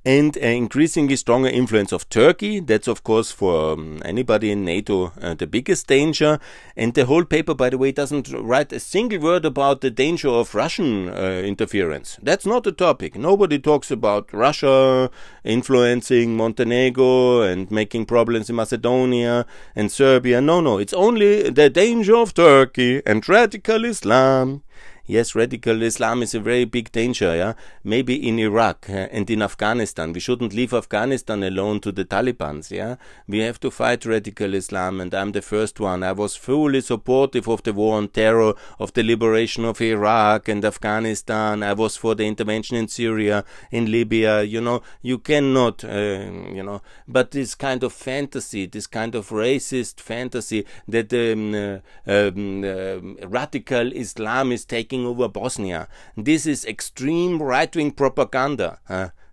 and an increasingly stronger influence of Turkey. That's, of course, for um, anybody in NATO uh, the biggest danger. And the whole paper, by the way, doesn't write a single word about the danger of Russian uh, interference. That's not a topic. Nobody talks about Russia influencing Montenegro and making problems in Macedonia and Serbia. No, no, it's only the danger of Turkey and radical Islam yes, radical Islam is a very big danger, yeah, maybe in Iraq uh, and in Afghanistan. We shouldn't leave Afghanistan alone to the Taliban's, yeah. We have to fight radical Islam, and I'm the first one. I was fully supportive of the war on terror, of the liberation of Iraq and Afghanistan. I was for the intervention in Syria, in Libya. You know, you cannot, uh, you know, but this kind of fantasy, this kind of racist fantasy that um, uh, um, uh, radical Islam is taking taking over Bosnia. This is extreme right wing propaganda.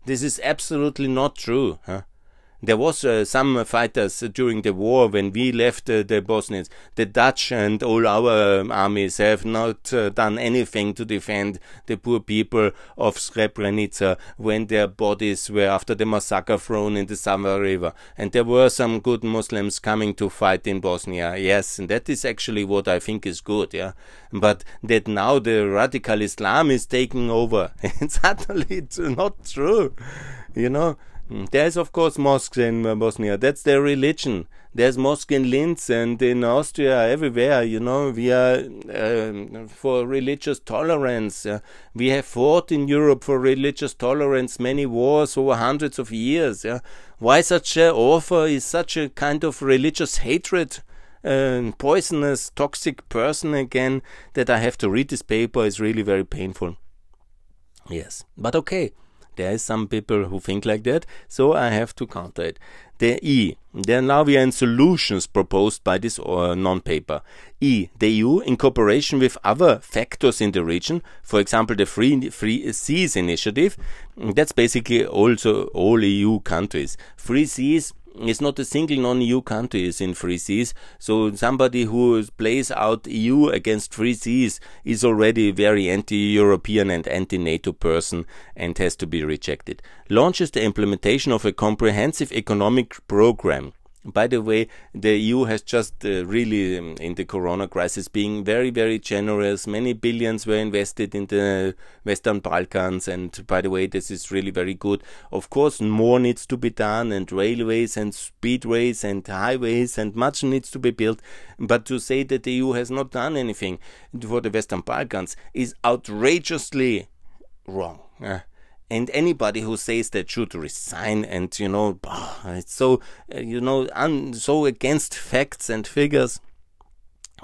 This is absolutely not true. There was uh, some fighters during the war when we left uh, the Bosnians. The Dutch and all our um, armies have not uh, done anything to defend the poor people of Srebrenica when their bodies were after the massacre thrown in the Sava River. And there were some good Muslims coming to fight in Bosnia. Yes, and that is actually what I think is good. Yeah, but that now the radical Islam is taking over, it's utterly not true. You know. Mm. There's of course mosques in uh, Bosnia. That's their religion. There's mosque in Linz and in Austria, everywhere. You know, we are uh, for religious tolerance. Uh, we have fought in Europe for religious tolerance, many wars over hundreds of years. Yeah? Why such a author is such a kind of religious hatred? Uh, poisonous, toxic person again that I have to read this paper is really very painful. Yes, but okay. There is some people who think like that, so I have to counter it. The E. Then now we are in solutions proposed by this uh, non-paper. E. The EU, in cooperation with other factors in the region, for example, the Free, Three Seas Initiative, that's basically also all EU countries. Three Seas it's not a single non-EU country is in Three Seas. So somebody who plays out EU against Three Seas is already a very anti-European and anti-NATO person and has to be rejected. Launches the implementation of a comprehensive economic program by the way, the EU has just uh, really, um, in the corona crisis, being very, very generous. Many billions were invested in the Western Balkans, and by the way, this is really very good. Of course, more needs to be done, and railways and speedways and highways, and much needs to be built. But to say that the EU has not done anything for the Western Balkans is outrageously wrong. Uh, and anybody who says that should resign and you know it's so uh, you know un- so against facts and figures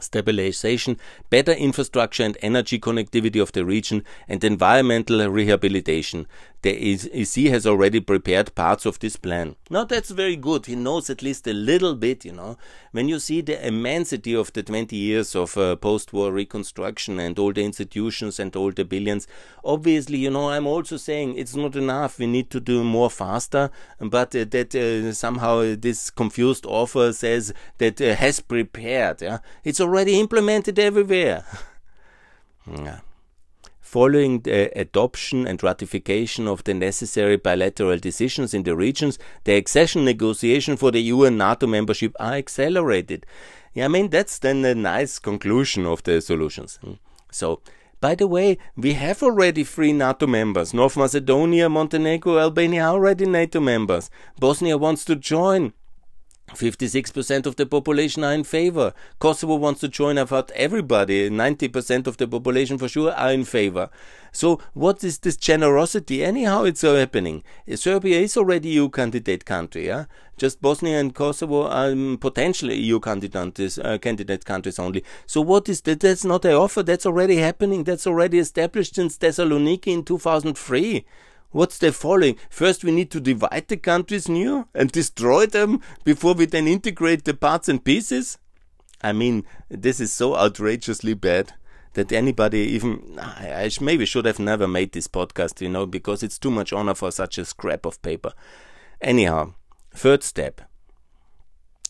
stabilization, better infrastructure and energy connectivity of the region, and environmental rehabilitation. The EC has already prepared parts of this plan. Now that's very good. He knows at least a little bit, you know. When you see the immensity of the 20 years of uh, post-war reconstruction and all the institutions and all the billions, obviously, you know, I'm also saying it's not enough. We need to do more faster, but uh, that uh, somehow this confused author says that uh, has prepared. Yeah, it's already implemented everywhere. yeah following the adoption and ratification of the necessary bilateral decisions in the regions, the accession negotiation for the EU and NATO membership are accelerated. Yeah, I mean, that's then a nice conclusion of the solutions. Hmm. So, by the way, we have already three NATO members. North Macedonia, Montenegro, Albania are already NATO members. Bosnia wants to join. 56% of the population are in favor. Kosovo wants to join. I've heard everybody, 90% of the population for sure, are in favor. So, what is this generosity? Anyhow, it's happening. Serbia is already EU candidate country. Yeah? Just Bosnia and Kosovo are um, potentially EU candidates, uh, candidate countries only. So, what is that? That's not an offer. That's already happening. That's already established since Thessaloniki in 2003. What's the following? First, we need to divide the countries new and destroy them before we then integrate the parts and pieces? I mean, this is so outrageously bad that anybody even I maybe should have never made this podcast, you know, because it's too much honor for such a scrap of paper. Anyhow, Third step.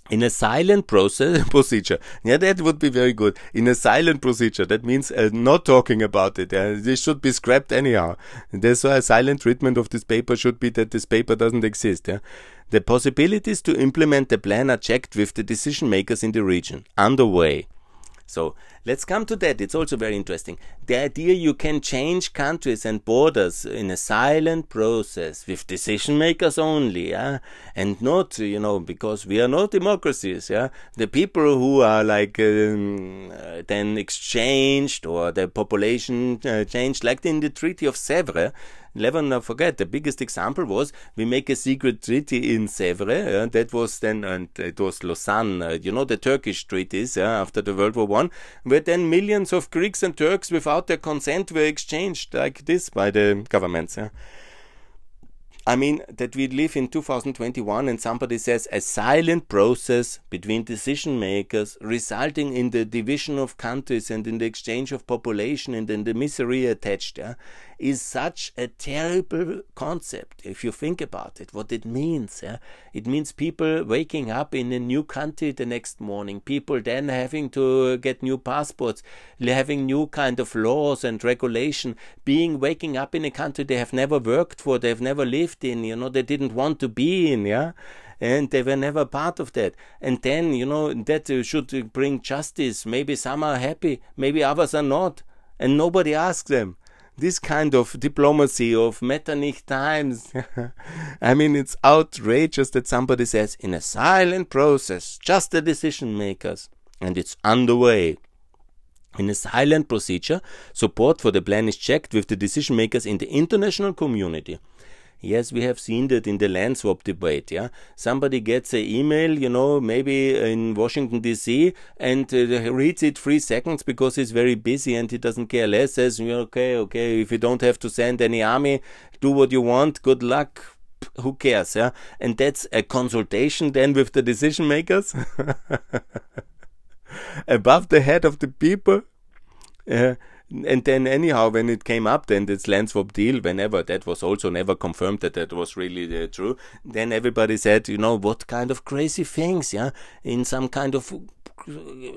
In a silent process procedure, yeah, that would be very good. In a silent procedure, that means uh, not talking about it. Uh, this should be scrapped anyhow. That's why a silent treatment of this paper should be that this paper doesn't exist. Yeah? The possibilities to implement the plan are checked with the decision makers in the region. Underway. So let's come to that. It's also very interesting. The idea you can change countries and borders in a silent process with decision makers only, yeah, and not, you know, because we are not democracies, yeah. The people who are like um, uh, then exchanged or the population uh, changed, like in the Treaty of Sèvres, never forget, the biggest example was we make a secret treaty in Sèvres. Uh, that was then, and it was Lausanne, uh, you know, the Turkish treaties uh, after the World War One, where then millions of Greeks and Turks without their consent were exchanged like this by the governments. I mean, that we live in 2021 and somebody says a silent process between decision makers resulting in the division of countries and in the exchange of population and in the misery attached yeah, is such a terrible concept if you think about it, what it means. Yeah? It means people waking up in a new country the next morning, people then having to get new passports, having new kind of laws and regulation, being waking up in a country they have never worked for, they've never lived in, you know, they didn't want to be in, yeah and they were never part of that. And then, you know, that uh, should bring justice. Maybe some are happy, maybe others are not, and nobody asks them. This kind of diplomacy of Metternich times. I mean, it's outrageous that somebody says, in a silent process, just the decision makers, and it's underway. In a silent procedure, support for the plan is checked with the decision makers in the international community. Yes, we have seen that in the land swap debate. Yeah, somebody gets an email, you know, maybe in Washington D.C. and uh, reads it three seconds because he's very busy and he doesn't care less. Says, okay, okay, if you don't have to send any army, do what you want. Good luck. Who cares? Yeah, and that's a consultation then with the decision makers above the head of the people. Uh, and then anyhow when it came up then this land swap deal whenever that was also never confirmed that that was really uh, true. Then everybody said you know what kind of crazy things yeah? In some kind of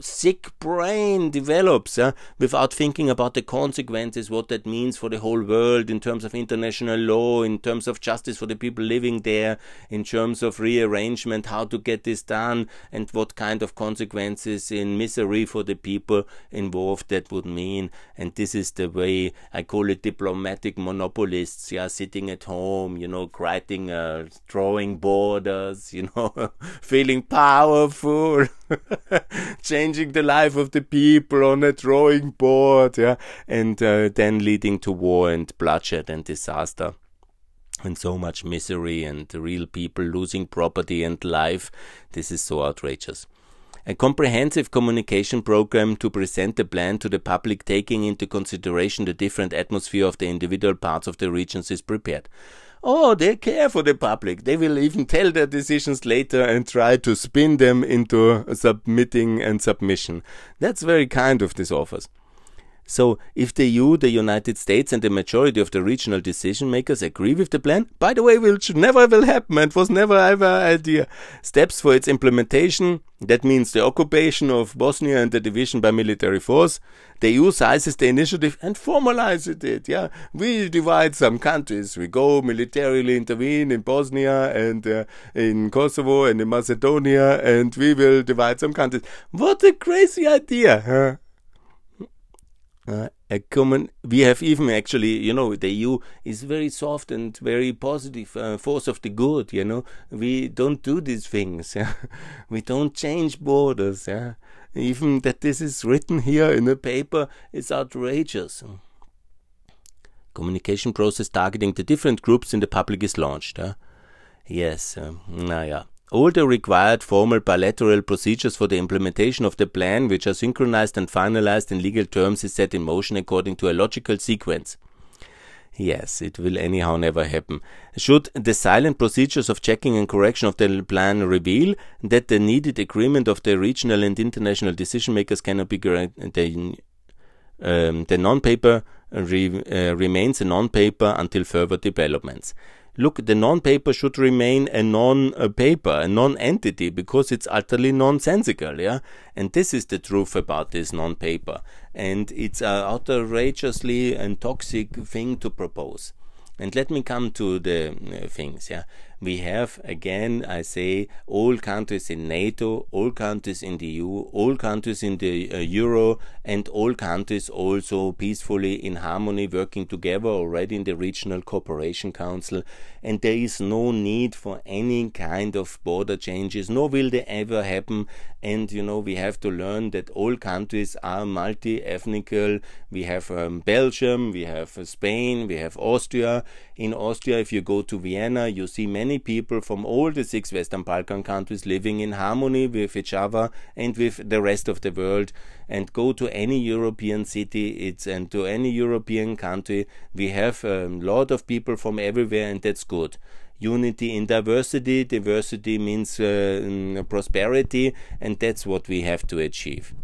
sick brain develops without thinking about the consequences, what that means for the whole world in terms of international law, in terms of justice for the people living there, in terms of rearrangement, how to get this done, and what kind of consequences in misery for the people involved that would mean. And this is the way I call it diplomatic monopolists, yeah, sitting at home, you know, writing, uh, drawing borders, you know, feeling powerful. changing the life of the people on a drawing board, yeah, and uh, then leading to war and bloodshed and disaster and so much misery and real people losing property and life. This is so outrageous. A comprehensive communication program to present the plan to the public, taking into consideration the different atmosphere of the individual parts of the regions, is prepared. Oh, they care for the public. They will even tell their decisions later and try to spin them into submitting and submission. That's very kind of these authors. So, if the EU, the United States, and the majority of the regional decision makers agree with the plan, by the way, which never will happen and was never ever idea, steps for its implementation, that means the occupation of Bosnia and the division by military force, the EU sizes the initiative and formalizes it. Yeah, we divide some countries. We go militarily intervene in Bosnia and uh, in Kosovo and in Macedonia, and we will divide some countries. What a crazy idea! Huh? Uh, a common we have even actually you know the eu is very soft and very positive uh, force of the good you know we don't do these things yeah? we don't change borders yeah? even that this is written here in a paper is outrageous communication process targeting the different groups in the public is launched yes um, yeah. All the required formal bilateral procedures for the implementation of the plan, which are synchronized and finalized in legal terms, is set in motion according to a logical sequence. Yes, it will anyhow never happen. Should the silent procedures of checking and correction of the plan reveal that the needed agreement of the regional and international decision makers cannot be granted, the, um, the non-paper re, uh, remains a non-paper until further developments. Look, the non-paper should remain a non-paper, a non-entity, because it's utterly nonsensical, yeah? And this is the truth about this non-paper. And it's an outrageously and toxic thing to propose. And let me come to the uh, things, yeah we have again, I say, all countries in NATO, all countries in the EU, all countries in the uh, Euro, and all countries also peacefully in harmony working together already in the Regional Cooperation Council. And there is no need for any kind of border changes, nor will they ever happen. And you know, we have to learn that all countries are multi ethnical. We have um, Belgium, we have uh, Spain, we have Austria. In Austria, if you go to Vienna, you see many people from all the six Western Balkan countries living in harmony with each other and with the rest of the world. And go to any European city, it's and to any European country, we have a lot of people from everywhere, and that's good unity in diversity. Diversity means uh, prosperity, and that's what we have to achieve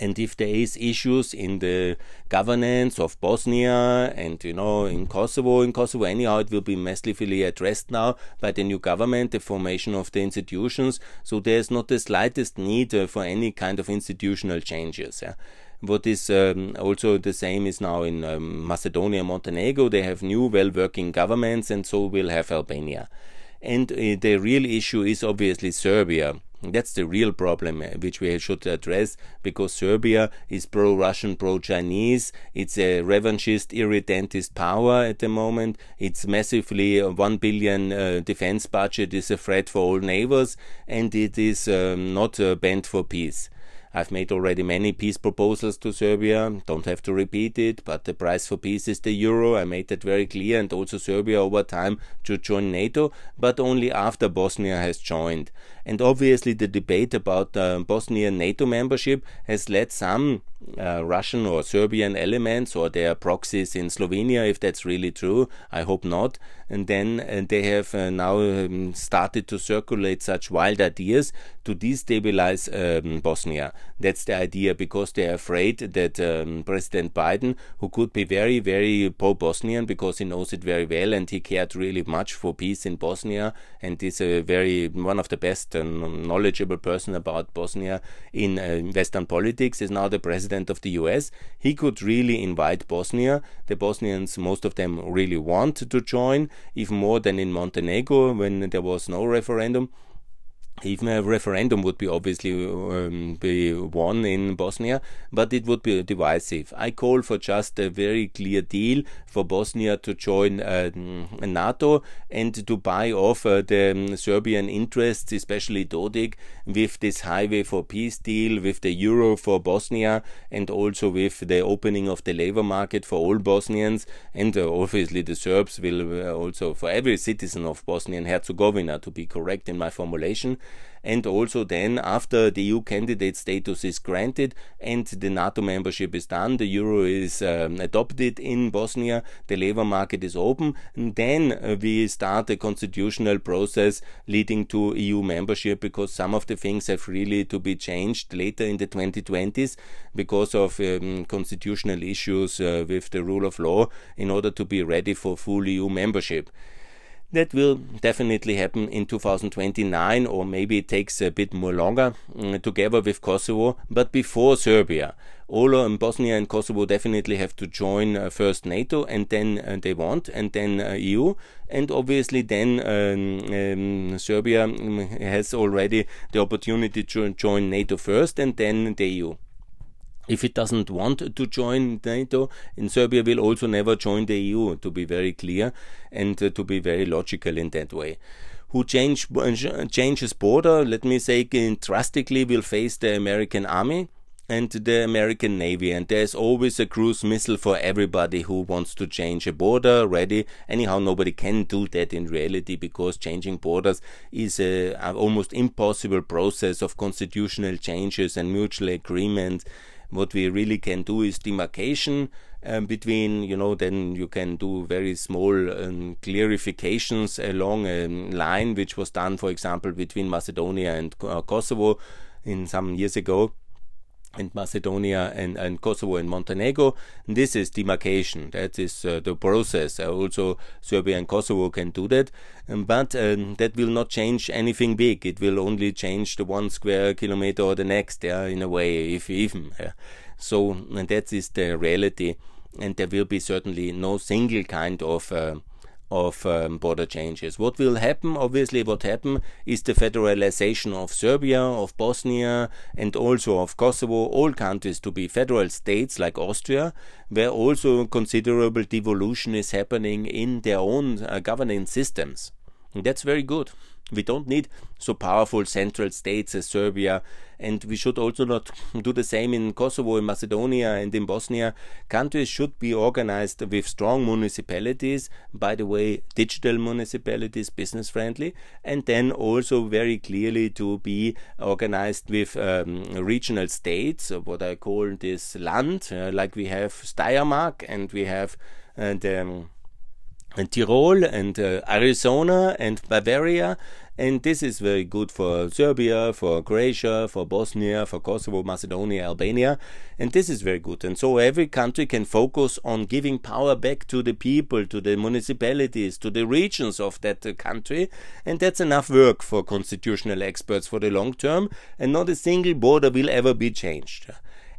and if there is issues in the governance of Bosnia and you know in Kosovo, in Kosovo anyhow it will be massively addressed now by the new government, the formation of the institutions. So there's not the slightest need uh, for any kind of institutional changes. Yeah. What is um, also the same is now in um, Macedonia, Montenegro. They have new, well-working governments, and so will have Albania. And uh, the real issue is obviously Serbia that's the real problem uh, which we should address because Serbia is pro Russian, pro Chinese. It's a revanchist, irredentist power at the moment. It's massively uh, 1 billion uh, defense budget is a threat for all neighbors and it is um, not uh, bent for peace. I've made already many peace proposals to Serbia, don't have to repeat it, but the price for peace is the euro. I made that very clear, and also Serbia over time to join NATO, but only after Bosnia has joined. And obviously, the debate about uh, Bosnian NATO membership has led some uh, Russian or Serbian elements or their proxies in Slovenia, if that's really true. I hope not. And then uh, they have uh, now um, started to circulate such wild ideas to destabilize um, Bosnia. That's the idea because they're afraid that um, President Biden, who could be very, very pro Bosnian because he knows it very well and he cared really much for peace in Bosnia and is a very one of the best and knowledgeable person about Bosnia in uh, Western politics, is now the president of the US, he could really invite Bosnia. The Bosnians, most of them really want to join, even more than in Montenegro when there was no referendum even a referendum would be obviously um, be won in Bosnia, but it would be divisive. I call for just a very clear deal for Bosnia to join uh, NATO and to buy off uh, the um, Serbian interests, especially Dodik, with this highway for peace deal, with the euro for Bosnia, and also with the opening of the labor market for all Bosnians, and uh, obviously the Serbs will uh, also for every citizen of Bosnia and Herzegovina, to be correct in my formulation and also then after the EU candidate status is granted and the NATO membership is done, the euro is um, adopted in Bosnia, the labor market is open, and then uh, we start a constitutional process leading to EU membership because some of the things have really to be changed later in the 2020s because of um, constitutional issues uh, with the rule of law in order to be ready for full EU membership. That will definitely happen in 2029, or maybe it takes a bit more longer, um, together with Kosovo, but before Serbia. All um, Bosnia and Kosovo definitely have to join uh, first NATO, and then uh, they want, and then uh, EU, and obviously then um, um Serbia um, has already the opportunity to join NATO first, and then the EU if it doesn't want to join NATO, and Serbia will also never join the EU, to be very clear and uh, to be very logical in that way. Who change, uh, changes border, let me say, drastically will face the American army and the American Navy. And there's always a cruise missile for everybody who wants to change a border ready. Anyhow, nobody can do that in reality because changing borders is a, a almost impossible process of constitutional changes and mutual agreement what we really can do is demarcation um, between, you know, then you can do very small um, clarifications along a line which was done, for example, between Macedonia and uh, Kosovo in some years ago and Macedonia and, and Kosovo and Montenegro. And this is demarcation. That is uh, the process. Uh, also, Serbia and Kosovo can do that, um, but um, that will not change anything big. It will only change the one square kilometer or the next, yeah, in a way, if even. Yeah. So, that is the reality. And there will be certainly no single kind of uh, of um, border changes. What will happen, obviously, what happened is the federalization of Serbia, of Bosnia, and also of Kosovo, all countries to be federal states like Austria, where also considerable devolution is happening in their own uh, governing systems. That's very good. We don't need so powerful central states as Serbia, and we should also not do the same in Kosovo, in Macedonia, and in Bosnia. Countries should be organized with strong municipalities, by the way, digital municipalities, business friendly, and then also very clearly to be organized with um, regional states, what I call this land, uh, like we have Steiermark and we have and um, and Tyrol and uh, Arizona and Bavaria. And this is very good for Serbia, for Croatia, for Bosnia, for Kosovo, Macedonia, Albania. And this is very good. And so every country can focus on giving power back to the people, to the municipalities, to the regions of that uh, country. And that's enough work for constitutional experts for the long term. And not a single border will ever be changed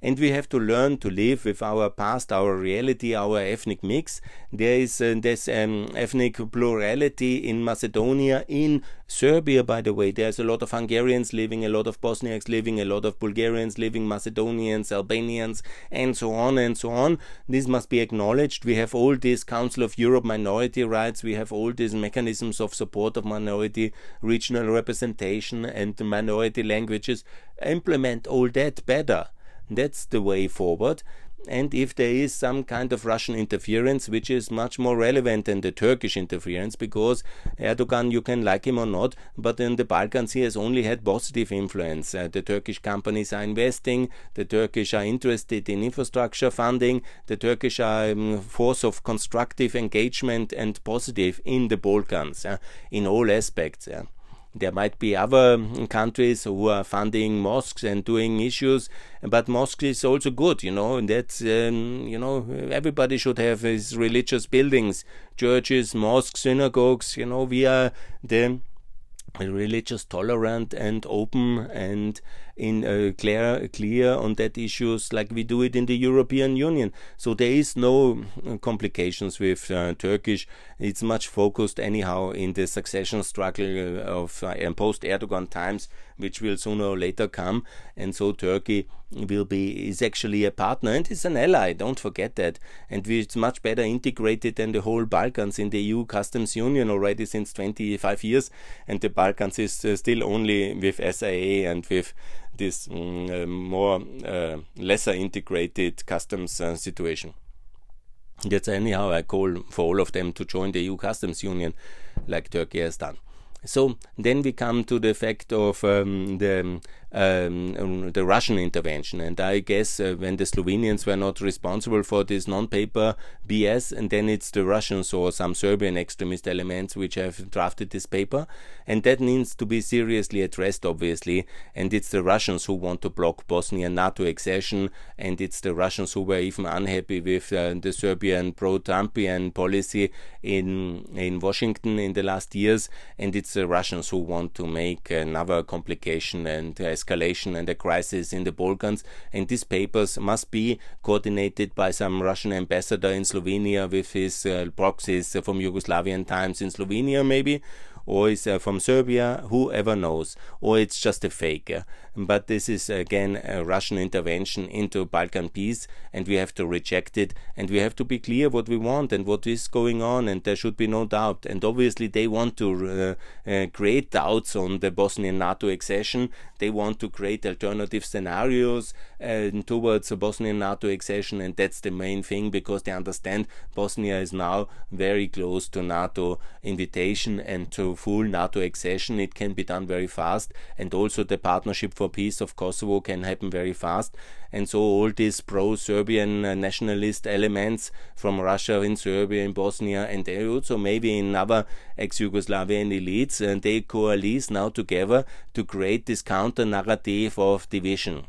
and we have to learn to live with our past, our reality, our ethnic mix. There is uh, this um, ethnic plurality in Macedonia, in Serbia, by the way. There's a lot of Hungarians living, a lot of Bosniaks living, a lot of Bulgarians living, Macedonians, Albanians, and so on and so on. This must be acknowledged. We have all these Council of Europe minority rights. We have all these mechanisms of support of minority regional representation and minority languages. Implement all that better. That's the way forward. And if there is some kind of Russian interference, which is much more relevant than the Turkish interference, because Erdogan, you can like him or not, but in the Balkans he has only had positive influence. Uh, the Turkish companies are investing, the Turkish are interested in infrastructure funding, the Turkish are um, force of constructive engagement and positive in the Balkans, uh, in all aspects. Uh. There might be other countries who are funding mosques and doing issues, but mosque is also good, you know. And that's um, you know everybody should have his religious buildings, churches, mosques, synagogues. You know, we are the religious tolerant and open and in uh, clear clear on that issues like we do it in the European Union. So there is no uh, complications with uh, Turkish. It's much focused anyhow in the succession struggle uh, of uh, post Erdogan times, which will sooner or later come. And so Turkey will be is actually a partner and is an ally. Don't forget that. And it's much better integrated than the whole Balkans in the EU customs union already since 25 years. And the Balkans is uh, still only with SIA and with this um, more uh, lesser integrated customs uh, situation. That's anyhow I call for all of them to join the EU customs union, like Turkey has done. So then we come to the fact of um, the um, the Russian intervention. And I guess uh, when the Slovenians were not responsible for this non-paper BS, and then it's the Russians or some Serbian extremist elements which have drafted this paper, and that needs to be seriously addressed, obviously. And it's the Russians who want to block Bosnian NATO accession, and it's the Russians who were even unhappy with uh, the Serbian pro-Trumpian policy in in Washington in the last years, and it's the Russians who want to make another complication and uh, escalation and a crisis in the Balkans. And these papers must be coordinated by some Russian ambassador in Slovenia with his uh, proxies from Yugoslavian times in Slovenia, maybe or is uh, from Serbia, whoever knows, or it's just a fake. But this is again a Russian intervention into Balkan peace, and we have to reject it, and we have to be clear what we want and what is going on, and there should be no doubt. And obviously, they want to uh, uh create doubts on the Bosnian NATO accession. They want to create alternative scenarios uh, towards a Bosnian NATO accession, and that's the main thing because they understand Bosnia is now very close to NATO invitation and to full NATO accession. It can be done very fast, and also the partnership for peace of Kosovo can happen very fast. And so all these pro-Serbian uh, nationalist elements from Russia in Serbia, in Bosnia, and also maybe in other ex-Yugoslavian elites, and uh, they coalesce now together to create this counter narrative of division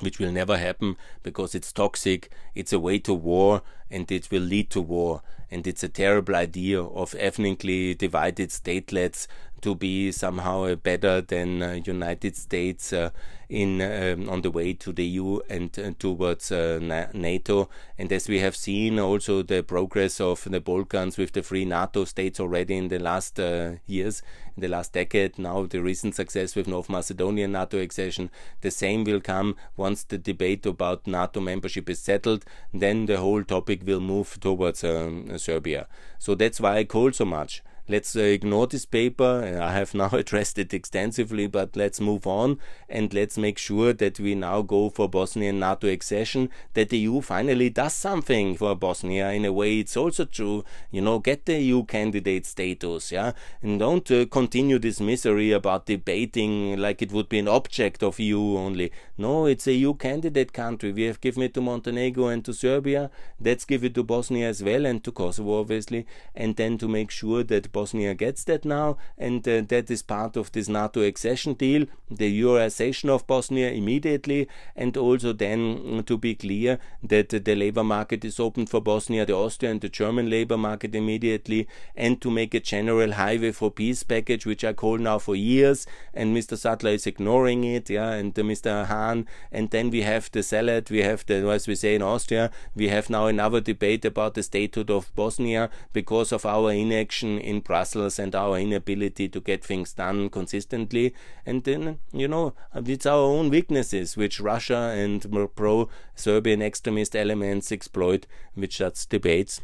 which will never happen because it's toxic, it's a way to war, and it will lead to war. And it's a terrible idea of ethnically divided statelets to be somehow better than uh, United States uh, in um, on the way to the EU and uh, towards uh, NATO. And as we have seen, also the progress of the Balkans with the free NATO states already in the last uh, years, in the last decade. Now the recent success with North Macedonia NATO accession. The same will come once the debate about NATO membership is settled. Then the whole topic will move towards um, Serbia. So that's why I call so much let's uh, ignore this paper. I have now addressed it extensively, but let's move on and let's make sure that we now go for Bosnian NATO accession, that the EU finally does something for Bosnia. In a way, it's also true, you know, get the EU candidate status, yeah, and don't uh, continue this misery about debating like it would be an object of EU only. No, it's a EU candidate country. We have given it to Montenegro and to Serbia. Let's give it to Bosnia as well and to Kosovo, obviously, and then to make sure that Bosnia gets that now, and uh, that is part of this NATO accession deal, the Euroization of Bosnia immediately, and also then mm, to be clear that the labor market is open for Bosnia, the Austrian and the German labor market immediately, and to make a general highway for peace package, which I call now for years, and Mr. Sattler is ignoring it, yeah, and uh, Mr. Hahn, and then we have the salad, we have the, as we say in Austria, we have now another debate about the statehood of Bosnia because of our inaction in Brussels and our inability to get things done consistently. And then, you know, it's our own weaknesses which Russia and pro Serbian extremist elements exploit, which such debates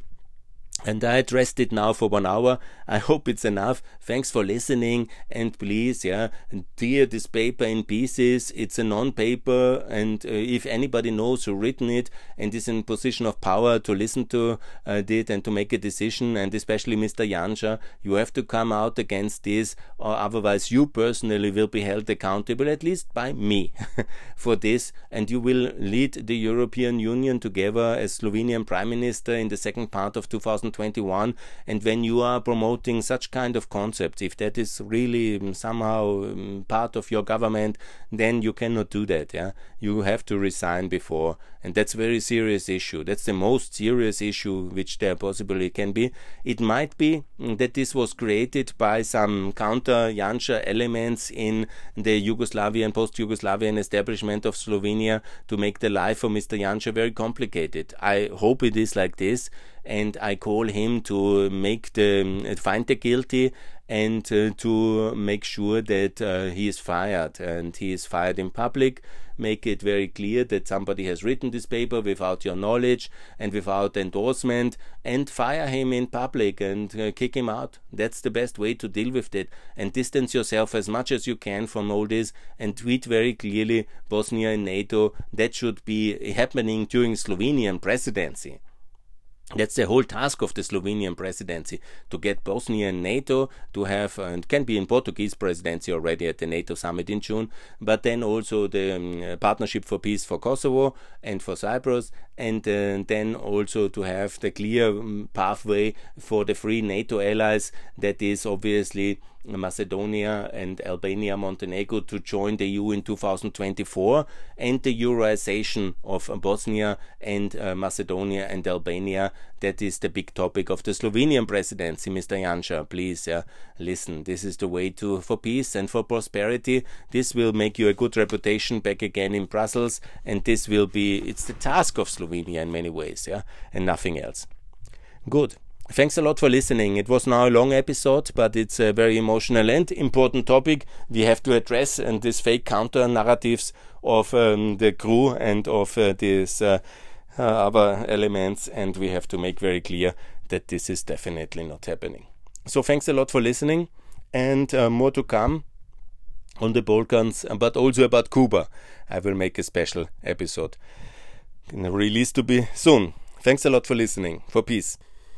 and I addressed it now for one hour. I hope it's enough. Thanks for listening. And please, yeah, tear this paper in pieces. It's a non paper. And uh, if anybody knows who written it and is in position of power to listen to uh, it and to make a decision, and especially Mr. Janša, you have to come out against this, or otherwise you personally will be held accountable, at least by me, for this. And you will lead the European Union together as Slovenian Prime Minister in the second part of 2000. 2021 and when you are promoting such kind of concepts if that is really um, somehow um, part of your government then you cannot do that yeah? You have to resign before and that's a very serious issue. That's the most serious issue which there possibly can be. It might be mm, that this was created by some counter Janša elements in the Yugoslavian post-Yugoslavian establishment of Slovenia to make the life of Mr. Janša very complicated. I hope it is like this and I call him to make the find the guilty and uh, to make sure that uh, he is fired. And he is fired in public. Make it very clear that somebody has written this paper without your knowledge and without endorsement and fire him in public and uh, kick him out. That's the best way to deal with it. And distance yourself as much as you can from all this and tweet very clearly Bosnia and NATO. That should be happening during Slovenian presidency that's the whole task of the Slovenian presidency to get Bosnia and NATO to have, and can be in Portuguese presidency already at the NATO summit in June, but then also the um, Partnership for Peace for Kosovo and for Cyprus, and uh, then also to have the clear um, pathway for the free NATO allies that is obviously Macedonia and Albania, Montenegro to join the EU in 2024, and the Euroization of Bosnia and uh, Macedonia and Albania. That is the big topic of the Slovenian presidency, Mr. Janša. Please uh, listen. This is the way to for peace and for prosperity. This will make you a good reputation back again in Brussels, and this will be it's the task of Slovenia in many ways, yeah, and nothing else. Good. Thanks a lot for listening. It was now a long episode, but it's a very emotional and important topic we have to address, and these fake counter narratives of um, the GRU and of uh, these uh, uh, other elements, and we have to make very clear that this is definitely not happening. So, thanks a lot for listening, and uh, more to come on the Balkans, but also about Cuba. I will make a special episode. Release to be soon. Thanks a lot for listening. For peace.